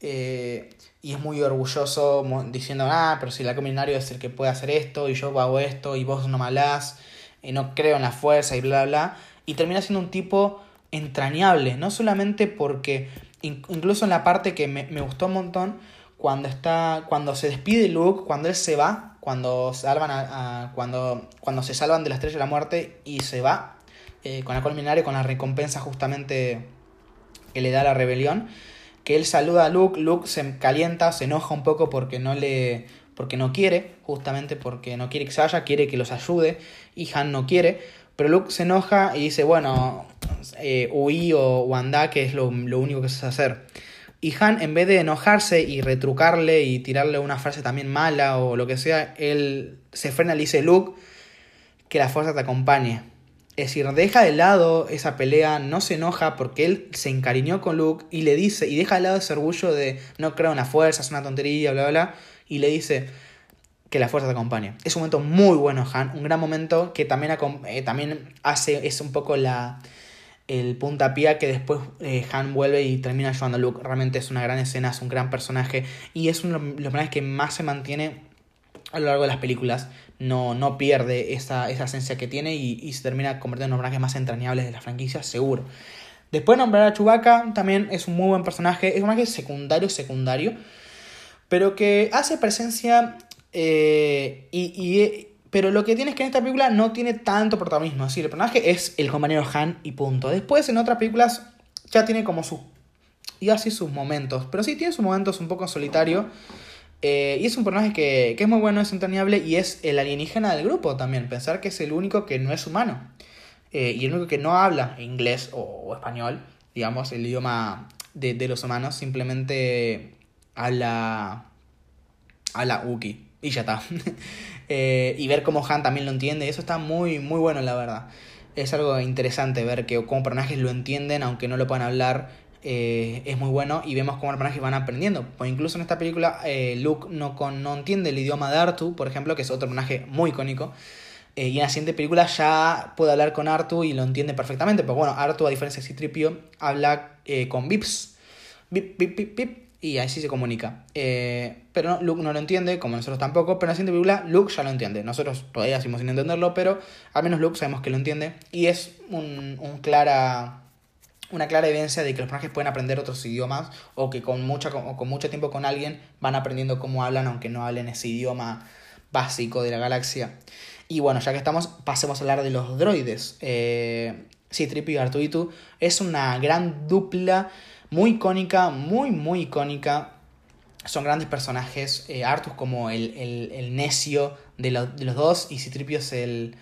eh, y es muy orgulloso diciendo, ah, pero si el combinario es el que puede hacer esto, y yo hago esto, y vos no me hablás, y no creo en la fuerza, y bla, bla, bla. Y termina siendo un tipo entrañable, no solamente porque incluso en la parte que me, gustó un montón, cuando está cuando se despide Luke, cuando él se va, cuando salvan a, cuando, cuando se salvan de la estrella de la muerte y se va eh, con la culminaria con la recompensa justamente que le da la rebelión, que él saluda a Luke, Luke se calienta, se enoja un poco porque no le porque no quiere, justamente porque no quiere que se vaya, quiere que los ayude y Han no quiere, pero Luke se enoja y dice, bueno, eh, huí o, andá, que es lo, único que se hacer. Y Han, en vez de enojarse y retrucarle y tirarle una frase también mala o lo que sea, él se frena y le dice, Luke, que la fuerza te acompañe. Es decir, deja de lado esa pelea, no se enoja porque él se encariñó con Luke y le dice, y deja de lado ese orgullo de no creo en la fuerza, es una tontería, bla, bla, bla, y le dice que la fuerza te acompañe. Es un momento muy bueno, Han, un gran momento que también, eh, también hace, es un poco la, el puntapié que después eh, Han vuelve y termina ayudando a Luke. Realmente es una gran escena, es un gran personaje y es uno de los personajes que más se mantiene a lo largo de las películas. No, no pierde esa, esa esencia que tiene y, se termina convirtiendo en uno de los personajes más entrañables de la franquicia, seguro. Después nombrar a Chewbacca también es un muy buen personaje, es un personaje secundario, secundario, pero que hace presencia eh, y pero lo que tiene es que en esta película no tiene tanto protagonismo. Así, el personaje es el compañero Han y punto. Después en otras películas ya tiene como su. Y así sus momentos. Pero sí tiene sus momentos un poco solitario. Eh, y es un personaje que, es muy bueno, es entrañable y es el alienígena del grupo también. Pensar que es el único que no es humano. Eh, y el único que no habla inglés o, español, digamos, el idioma de, de, los humanos. Simplemente habla. habla Uki. Y ya está. Eh, y ver cómo Han también lo entiende, eso está muy, muy bueno, la verdad. Es algo interesante ver que como personajes lo entienden, aunque no lo puedan hablar, eh, es muy bueno y vemos cómo los personajes van aprendiendo. Pues incluso en esta película eh, Luke no, con, no entiende el idioma de Artu, por ejemplo, que es otro personaje muy icónico. y en la siguiente película ya puede hablar con Artu y lo entiende perfectamente. Pero bueno, Artu, a diferencia de Citripio, habla con Vips. Bip, bip, bip, bip y así se comunica. Eh, pero Luke no lo entiende, como nosotros tampoco, pero en la siguiente película Luke ya lo entiende. Nosotros todavía seguimos sin entenderlo, pero al menos Luke sabemos que lo entiende. Y es un, clara, una clara evidencia de que los personajes pueden aprender otros idiomas o que con, mucha, mucho tiempo con alguien van aprendiendo cómo hablan, aunque no hablen ese idioma básico de la galaxia. Y bueno, ya que estamos, pasemos a hablar de los droides. Eh, sí, Trippy y Artuitu es una gran dupla muy icónica, muy, muy icónica. Son grandes personajes. Eh, Artus como el, necio de, los dos y Citripio es el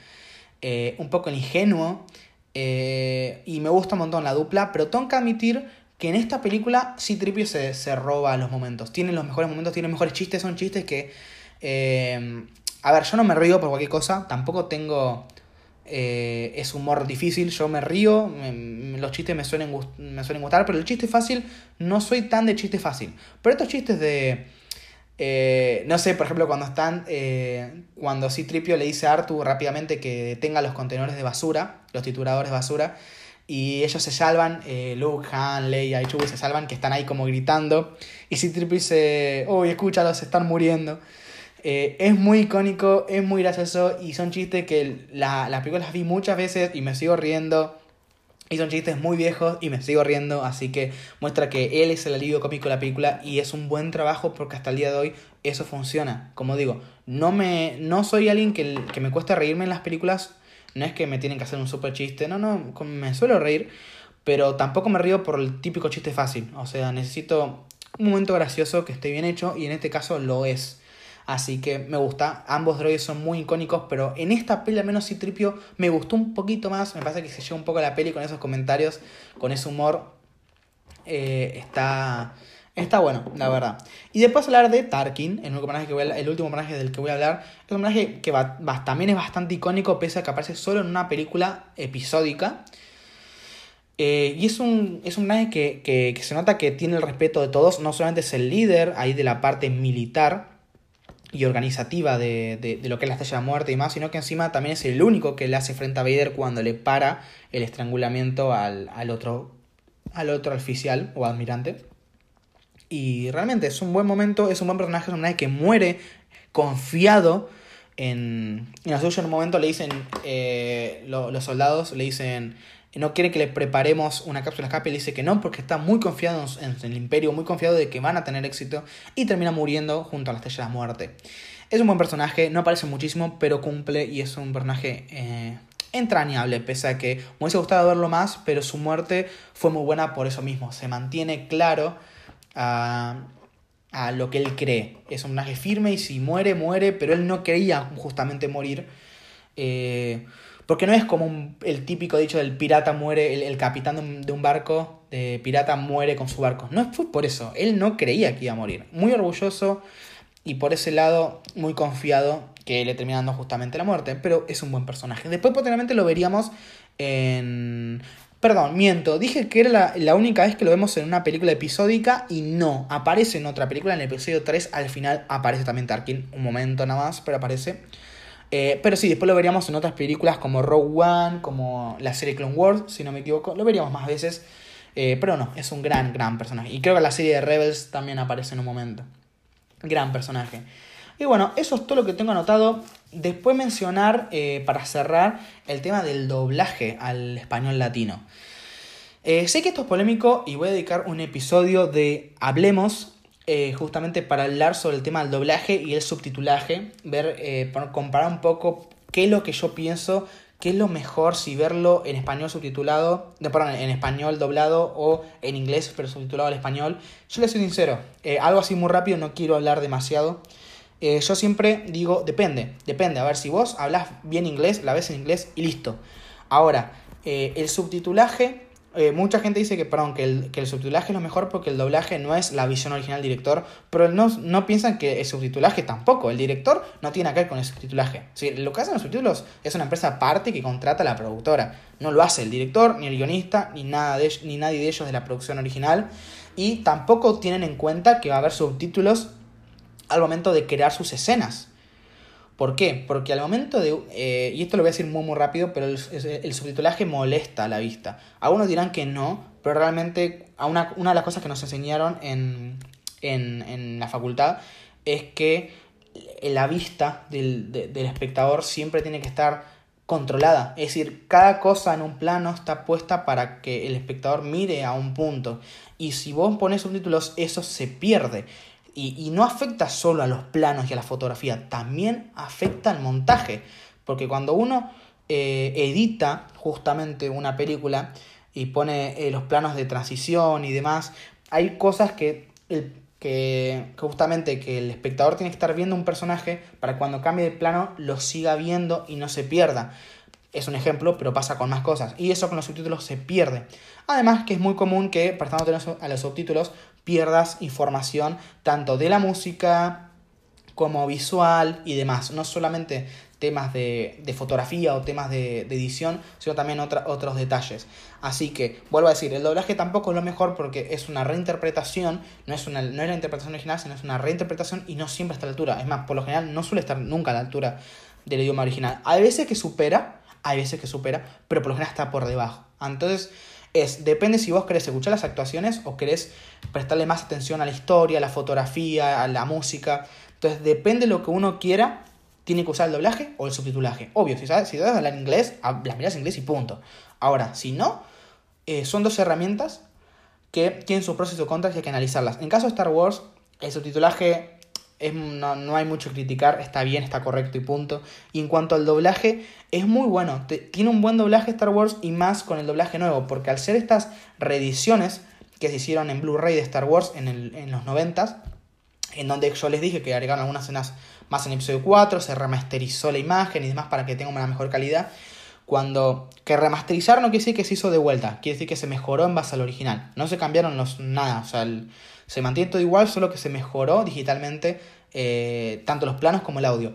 eh, un poco el ingenuo. Eh, y me gusta un montón la dupla, pero tengo admitir que en esta película Citripio se, se roba los momentos. Tiene los mejores momentos, tiene mejores chistes, son chistes que a ver, yo no me río por cualquier cosa, tampoco tengo... Eh, es humor difícil, yo me río, los chistes me suelen, me suelen gustar, pero el chiste fácil no soy tan de chiste fácil. Pero estos chistes de... Eh, no sé, por ejemplo, cuando están. Eh, cuando Citripio le dice a Artu rápidamente que tenga los contenedores de basura, los tituladores de basura, y ellos se salvan, eh, Luke, Han, Leia y Chewie se salvan, que están ahí como gritando, y Citripio dice: Uy, escúchalos, se están muriendo. Eh, es muy icónico, es muy gracioso, y son chistes que la, las películas las vi muchas veces y me sigo riendo. Y son chistes muy viejos y me sigo riendo, así que muestra que él es el alivio cómico de la película y es un buen trabajo porque hasta el día de hoy eso funciona. Como digo, no, me, no soy alguien que, que me cuesta reírme en las películas, no es que me tienen que hacer un super chiste, no, no, me suelo reír, pero tampoco me río por el típico chiste fácil, o sea, necesito un momento gracioso que esté bien hecho y en este caso lo es. Así que me gusta. Ambos droides son muy icónicos, pero en esta peli al menos Citripio me gustó un poquito más. Me parece que se lleva un poco la peli con esos comentarios, con ese humor. Eh, está, está bueno, la verdad. Y después hablar de Tarkin, el, que voy el último personaje del que voy a hablar. Es un personaje que va, también es bastante icónico, pese a que aparece solo en una película episódica. Eh, y es un, es un personaje que, que, que se nota que tiene el respeto de todos. No solamente es el líder ahí de la parte militar y organizativa de, de, lo que es la estrella de muerte y más, sino que encima también es el único que le hace frente a Vader cuando le para el estrangulamiento al, al otro al otro oficial o almirante. Y realmente es un buen momento, es un buen personaje, es un personaje que muere confiado en, en la suya. En un momento le dicen, eh, los soldados le dicen, no quiere que le preparemos una cápsula escape, le dice que no, porque está muy confiado en, el imperio, muy confiado de que van a tener éxito, y termina muriendo junto a la estrella de la muerte. Es un buen personaje, no aparece muchísimo, pero cumple y es un personaje eh, entrañable, pese a que me hubiese gustado verlo más, pero su muerte fue muy buena por eso mismo, se mantiene claro a, a lo que él cree. Es un personaje firme y si muere, muere, pero él no quería justamente morir. Eh, porque no es como el típico dicho del pirata muere, el, capitán de un, barco de pirata muere con su barco. No fue por eso, él no creía que iba a morir. Muy orgulloso y por ese lado muy confiado que le termina dando justamente la muerte. Pero es un buen personaje. Después posteriormente lo veríamos en... Perdón, miento, dije que era la, la, única vez que lo vemos en una película episódica y no, aparece en otra película, en el episodio 3 al final aparece también Tarkin, un momento nada más, pero aparece. Eh, pero sí, después lo veríamos en otras películas como Rogue One, como la serie Clone Wars, si no me equivoco. Lo veríamos más veces. Eh, pero no, es un gran, gran personaje. Y creo que la serie de Rebels también aparece en un momento. Gran personaje. Y bueno, eso es todo lo que tengo anotado. Después mencionar, eh, para cerrar, el tema del doblaje al español latino. sé que esto es polémico y voy a dedicar un episodio de Hablemos eh, justamente para hablar sobre el tema del doblaje y el subtitulaje, ver, eh, comparar un poco qué es lo que yo pienso, qué es lo mejor si verlo en español subtitulado, de, perdón, en español doblado o en inglés pero subtitulado al español. Yo le soy sincero, eh, algo así muy rápido, no quiero hablar demasiado. yo siempre digo, depende, depende. A ver, si vos hablas bien inglés, la ves en inglés y listo. Ahora, el subtitulaje eh, mucha gente dice que, perdón, que el, que subtitulaje es lo mejor porque el doblaje no es la visión original del director, pero no, no piensan que el subtitulaje tampoco. El director no tiene que ver con el subtitulaje. lo que hacen los subtítulos es una empresa aparte que contrata a la productora. No lo hace el director, ni el guionista, ni, nada de, ni nadie de ellos de la producción original. Y tampoco tienen en cuenta que va a haber subtítulos al momento de crear sus escenas. ¿Por qué? Porque al momento de... Eh, y esto lo voy a decir muy muy rápido, pero el, subtitulaje molesta a la vista. Algunos dirán que no, pero realmente una, una de las cosas que nos enseñaron en, en, en la facultad es que la vista del, del espectador siempre tiene que estar controlada. Es decir, cada cosa en un plano está puesta para que el espectador mire a un punto. Y si vos pones subtítulos, eso se pierde. Y, no afecta solo a los planos y a la fotografía, también afecta al montaje. Porque cuando uno eh, edita justamente una película y pone eh, los planos de transición y demás, hay cosas que, que, justamente que el espectador tiene que estar viendo un personaje para cuando cambie de plano lo siga viendo y no se pierda. Es un ejemplo, pero pasa con más cosas. Y eso con los subtítulos se pierde. Además que es muy común que, prestando a los subtítulos, pierdas información tanto de la música como visual y demás. No solamente temas de, de fotografía o temas de, edición, sino también otra, otros detalles. Así que, vuelvo a decir, el doblaje tampoco es lo mejor porque es una reinterpretación, no es, una, no es la interpretación original, sino es una reinterpretación y no siempre está a la altura. Es más, por lo general no suele estar nunca a la altura del idioma original. Hay veces que supera, hay veces que supera, pero por lo general está por debajo. Entonces, es, depende si vos querés escuchar las actuaciones o querés prestarle más atención a la historia, a la fotografía, a la música. Entonces, depende de lo que uno quiera, tiene que usar el doblaje o el subtitulaje. Obvio, si sabes, si sabes hablar inglés, las miras en inglés y punto. Ahora, si no, eh, son dos herramientas que tienen sus pros y sus contras y hay que analizarlas. En caso de Star Wars, el subtitulaje es, no, no, hay mucho que criticar, está bien, está correcto y punto. Y en cuanto al doblaje, es muy bueno. tiene un buen doblaje Star Wars y más con el doblaje nuevo, porque al ser estas reediciones que se hicieron en Blu-ray de Star Wars en, el, en los 90 en donde yo les dije que agregaron algunas escenas más en episodio 4, se remasterizó la imagen y demás para que tenga una mejor calidad. Cuando que remasterizar no quiere decir que se hizo de vuelta, quiere decir que se mejoró en base al original. No se cambiaron los nada, o sea, se mantiene todo igual, solo que se mejoró digitalmente eh, tanto los planos como el audio.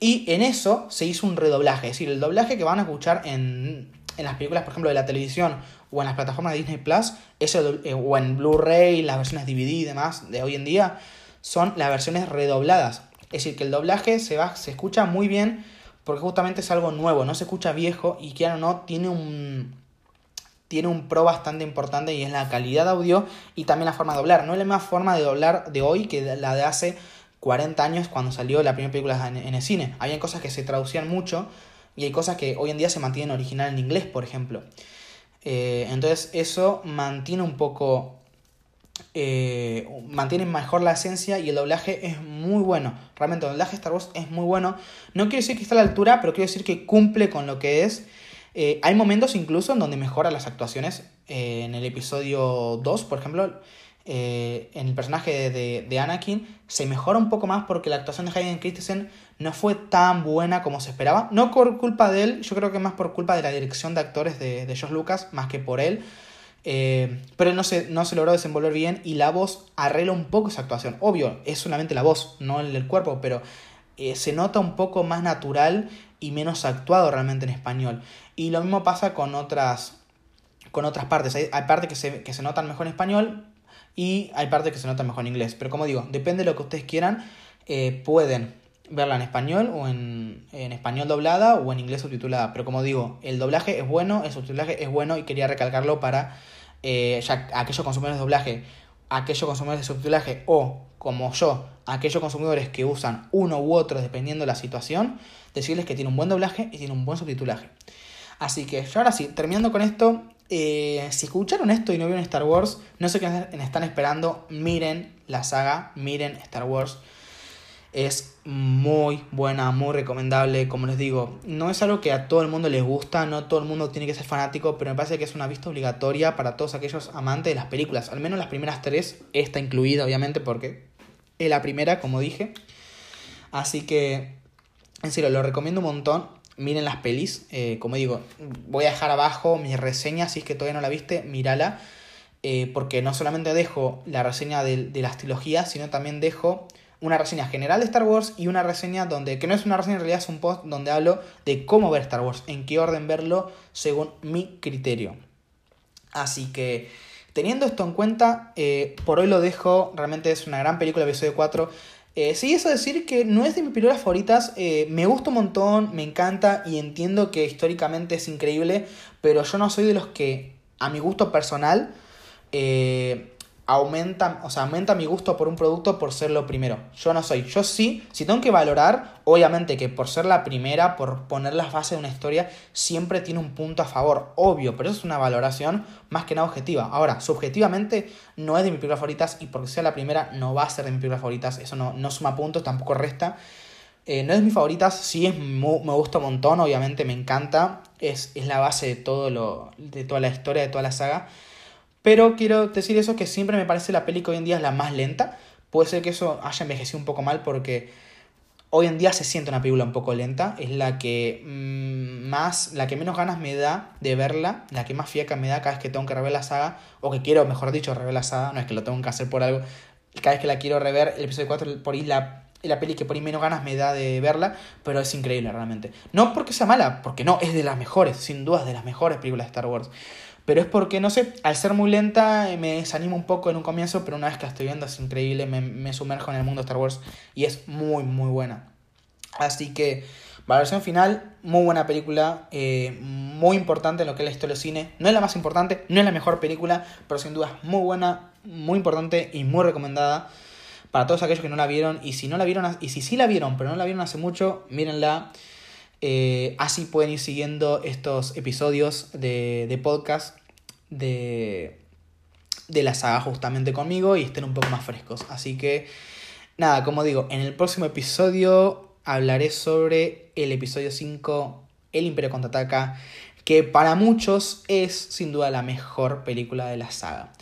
Y en eso se hizo un redoblaje, es decir, el doblaje que van a escuchar en, en las películas, por ejemplo, de la televisión o en las plataformas de Disney Plus, eh, o en Blu-ray, las versiones DVD y demás de hoy en día, son las versiones redobladas. Es decir, que el doblaje se, va, se escucha muy bien porque justamente es algo nuevo, no se escucha viejo y que no, tiene un, tiene un pro bastante importante y es la calidad de audio y también la forma de doblar. No es la misma forma de doblar de hoy que la de hace 40 años cuando salió la primera película en, el cine. Había cosas que se traducían mucho y hay cosas que hoy en día se mantienen original en inglés, por ejemplo. Eh, entonces eso mantiene un poco eh, mantienen mejor la esencia y el doblaje es muy bueno. Realmente el doblaje de Star Wars es muy bueno. No quiero decir que está a la altura, pero quiero decir que cumple con lo que es. Eh, hay momentos incluso en donde mejora las actuaciones. Eh, en el episodio 2, por ejemplo, en el personaje de, de, Anakin se mejora un poco más porque la actuación de Hayden Christensen no fue tan buena como se esperaba. No por culpa de él, yo creo que más por culpa de la dirección de actores de, de George Lucas, más que por él. Eh, pero no se, no se logró desenvolver bien y la voz arregla un poco esa actuación. Obvio, es solamente la voz, no el, cuerpo, pero eh, se nota un poco más natural y menos actuado realmente en español. Y lo mismo pasa con otras, con otras partes. Hay, partes que se, que se notan mejor en español y hay partes que se notan mejor en inglés. Pero como digo, depende de lo que ustedes quieran, eh, pueden verla en español o en, en, español doblada o en inglés subtitulada. Pero como digo, el doblaje es bueno, el subtitulaje es bueno y quería recalcarlo para eh, ya aquellos consumidores de doblaje, aquellos consumidores de subtitulaje o, como yo, aquellos consumidores que usan uno u otro dependiendo de la situación, decirles que tiene un buen doblaje y tiene un buen subtitulaje. Así que ahora sí, terminando con esto, eh, si escucharon esto y no vieron Star Wars, no sé qué están esperando, miren la saga, miren Star Wars. Es muy buena, muy recomendable. Como les digo, no es algo que a todo el mundo les gusta, no todo el mundo tiene que ser fanático, pero me parece que es una vista obligatoria para todos aquellos amantes de las películas. Al menos las primeras tres, esta incluida, obviamente, porque es la primera, como dije. Así que, en serio, lo recomiendo un montón. Miren las pelis. Eh, como digo, voy a dejar abajo mi reseña, si es que todavía no la viste, mírala. Eh, porque no solamente dejo la reseña de, de las trilogías, sino también dejo una reseña general de Star Wars y una reseña donde, que no es una reseña, en realidad es un post donde hablo de cómo ver Star Wars, en qué orden verlo según mi criterio. Así que, teniendo esto en cuenta, eh, por hoy lo dejo, realmente es una gran película, episodio 4. Eh, sí, eso decir que no es de mis películas favoritas, eh, me gusta un montón, me encanta y entiendo que históricamente es increíble, pero yo no soy de los que, a mi gusto personal, eh, aumenta, o sea, aumenta mi gusto por un producto por ser lo primero. Yo no soy. Yo sí, si tengo que valorar, obviamente que por ser la primera, por poner las bases de una historia, siempre tiene un punto a favor, obvio, pero eso es una valoración más que nada objetiva. Ahora, subjetivamente no es de mis películas favoritas y porque sea la primera no va a ser de mis películas favoritas, eso no, no suma puntos, tampoco resta. Eh, no es de mis favoritas, sí es me gusta un montón, obviamente me encanta, es, es la base de, todo lo, de toda la historia, de toda la saga pero quiero decir eso que siempre me parece la peli que hoy en día es la más lenta. Puede ser que eso haya envejecido un poco mal porque hoy en día se siente una película un poco lenta. Es la que mm, más, la que menos ganas me da de verla, la que más fiaca me da cada vez que tengo que rever la saga, o que quiero, mejor dicho, rever la saga, no es que lo tengo que hacer por algo. Cada vez que la quiero rever, el episodio 4 por ahí la, la peli que por ahí menos ganas me da de verla, pero es increíble realmente. No porque sea mala, porque no, es de las mejores, sin dudas de las mejores películas de Star Wars. Pero es porque, no sé, al ser muy lenta eh, me desanimo un poco en un comienzo, pero una vez que la estoy viendo es increíble, me, me sumerjo en el mundo de Star Wars y es muy, muy buena. Así que, valoración final, muy buena película, eh, muy importante en lo que es la historia del cine. No es la más importante, no es la mejor película, pero sin duda es muy buena, muy importante y muy recomendada para todos aquellos que no la vieron. Y si no la vieron, y si sí la vieron, pero no la vieron hace mucho, mírenla. Eh, así pueden ir siguiendo estos episodios de, de podcast de, de la saga justamente conmigo y estén un poco más frescos. Así que, nada, como digo, en el próximo episodio hablaré sobre el episodio 5, El Imperio Contraataca, que para muchos es sin duda la mejor película de la saga.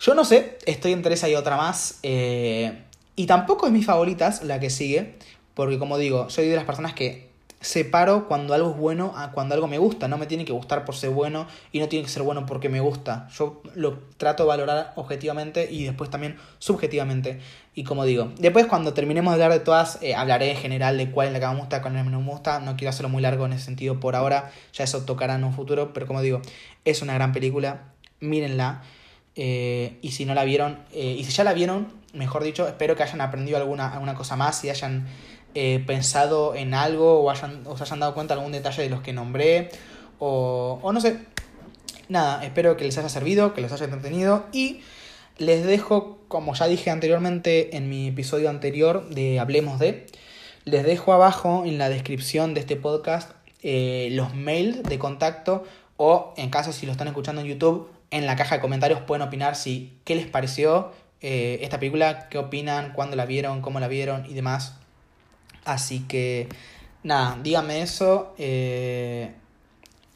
Yo no sé, estoy entre esa y otra más. Eh, y tampoco es mi favoritas la que sigue, porque como digo, soy de las personas que separo cuando algo es bueno a cuando algo me gusta. No me tiene que gustar por ser bueno y no tiene que ser bueno porque me gusta. Yo lo trato de valorar objetivamente y después también subjetivamente. Y como digo, después cuando terminemos de hablar de todas, eh, hablaré en general de cuál es la que me gusta, cuál es la que me gusta. No quiero hacerlo muy largo en ese sentido por ahora, ya eso tocará en un futuro. Pero como digo, es una gran película, mírenla. Eh, y si no la vieron, eh, y si ya la vieron, mejor dicho, espero que hayan aprendido alguna, alguna cosa más y hayan pensado en algo o, hayan, o se hayan dado cuenta de algún detalle de los que nombré o, o no sé. Nada, espero que les haya servido, que les haya entretenido y les dejo, como ya dije anteriormente en mi episodio anterior de Hablemos de, les dejo abajo en la descripción de este podcast eh, los mails de contacto o en caso si lo están escuchando en YouTube, en la caja de comentarios pueden opinar si qué les pareció eh, esta película, qué opinan, cuándo la vieron, cómo la vieron y demás. Así que, nada, díganme eso. Eh,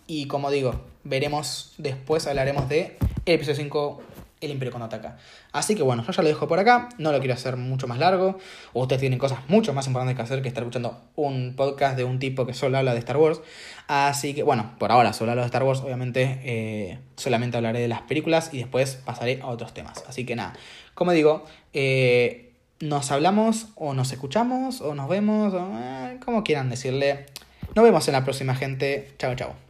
y como digo, veremos después, hablaremos de el episodio 5, El Imperio cuando ataca. Así que bueno, yo ya lo dejo por acá, no lo quiero hacer mucho más largo. Ustedes tienen cosas mucho más importantes que hacer que estar escuchando un podcast de un tipo que solo habla de Star Wars. Así que bueno, por ahora solo hablo de Star Wars, obviamente eh, solamente hablaré de las películas y después pasaré a otros temas. Así que nada, como digo, eh, nos hablamos o nos escuchamos o nos vemos, o, eh, como quieran decirle. Nos vemos en la próxima gente. Chao, chao.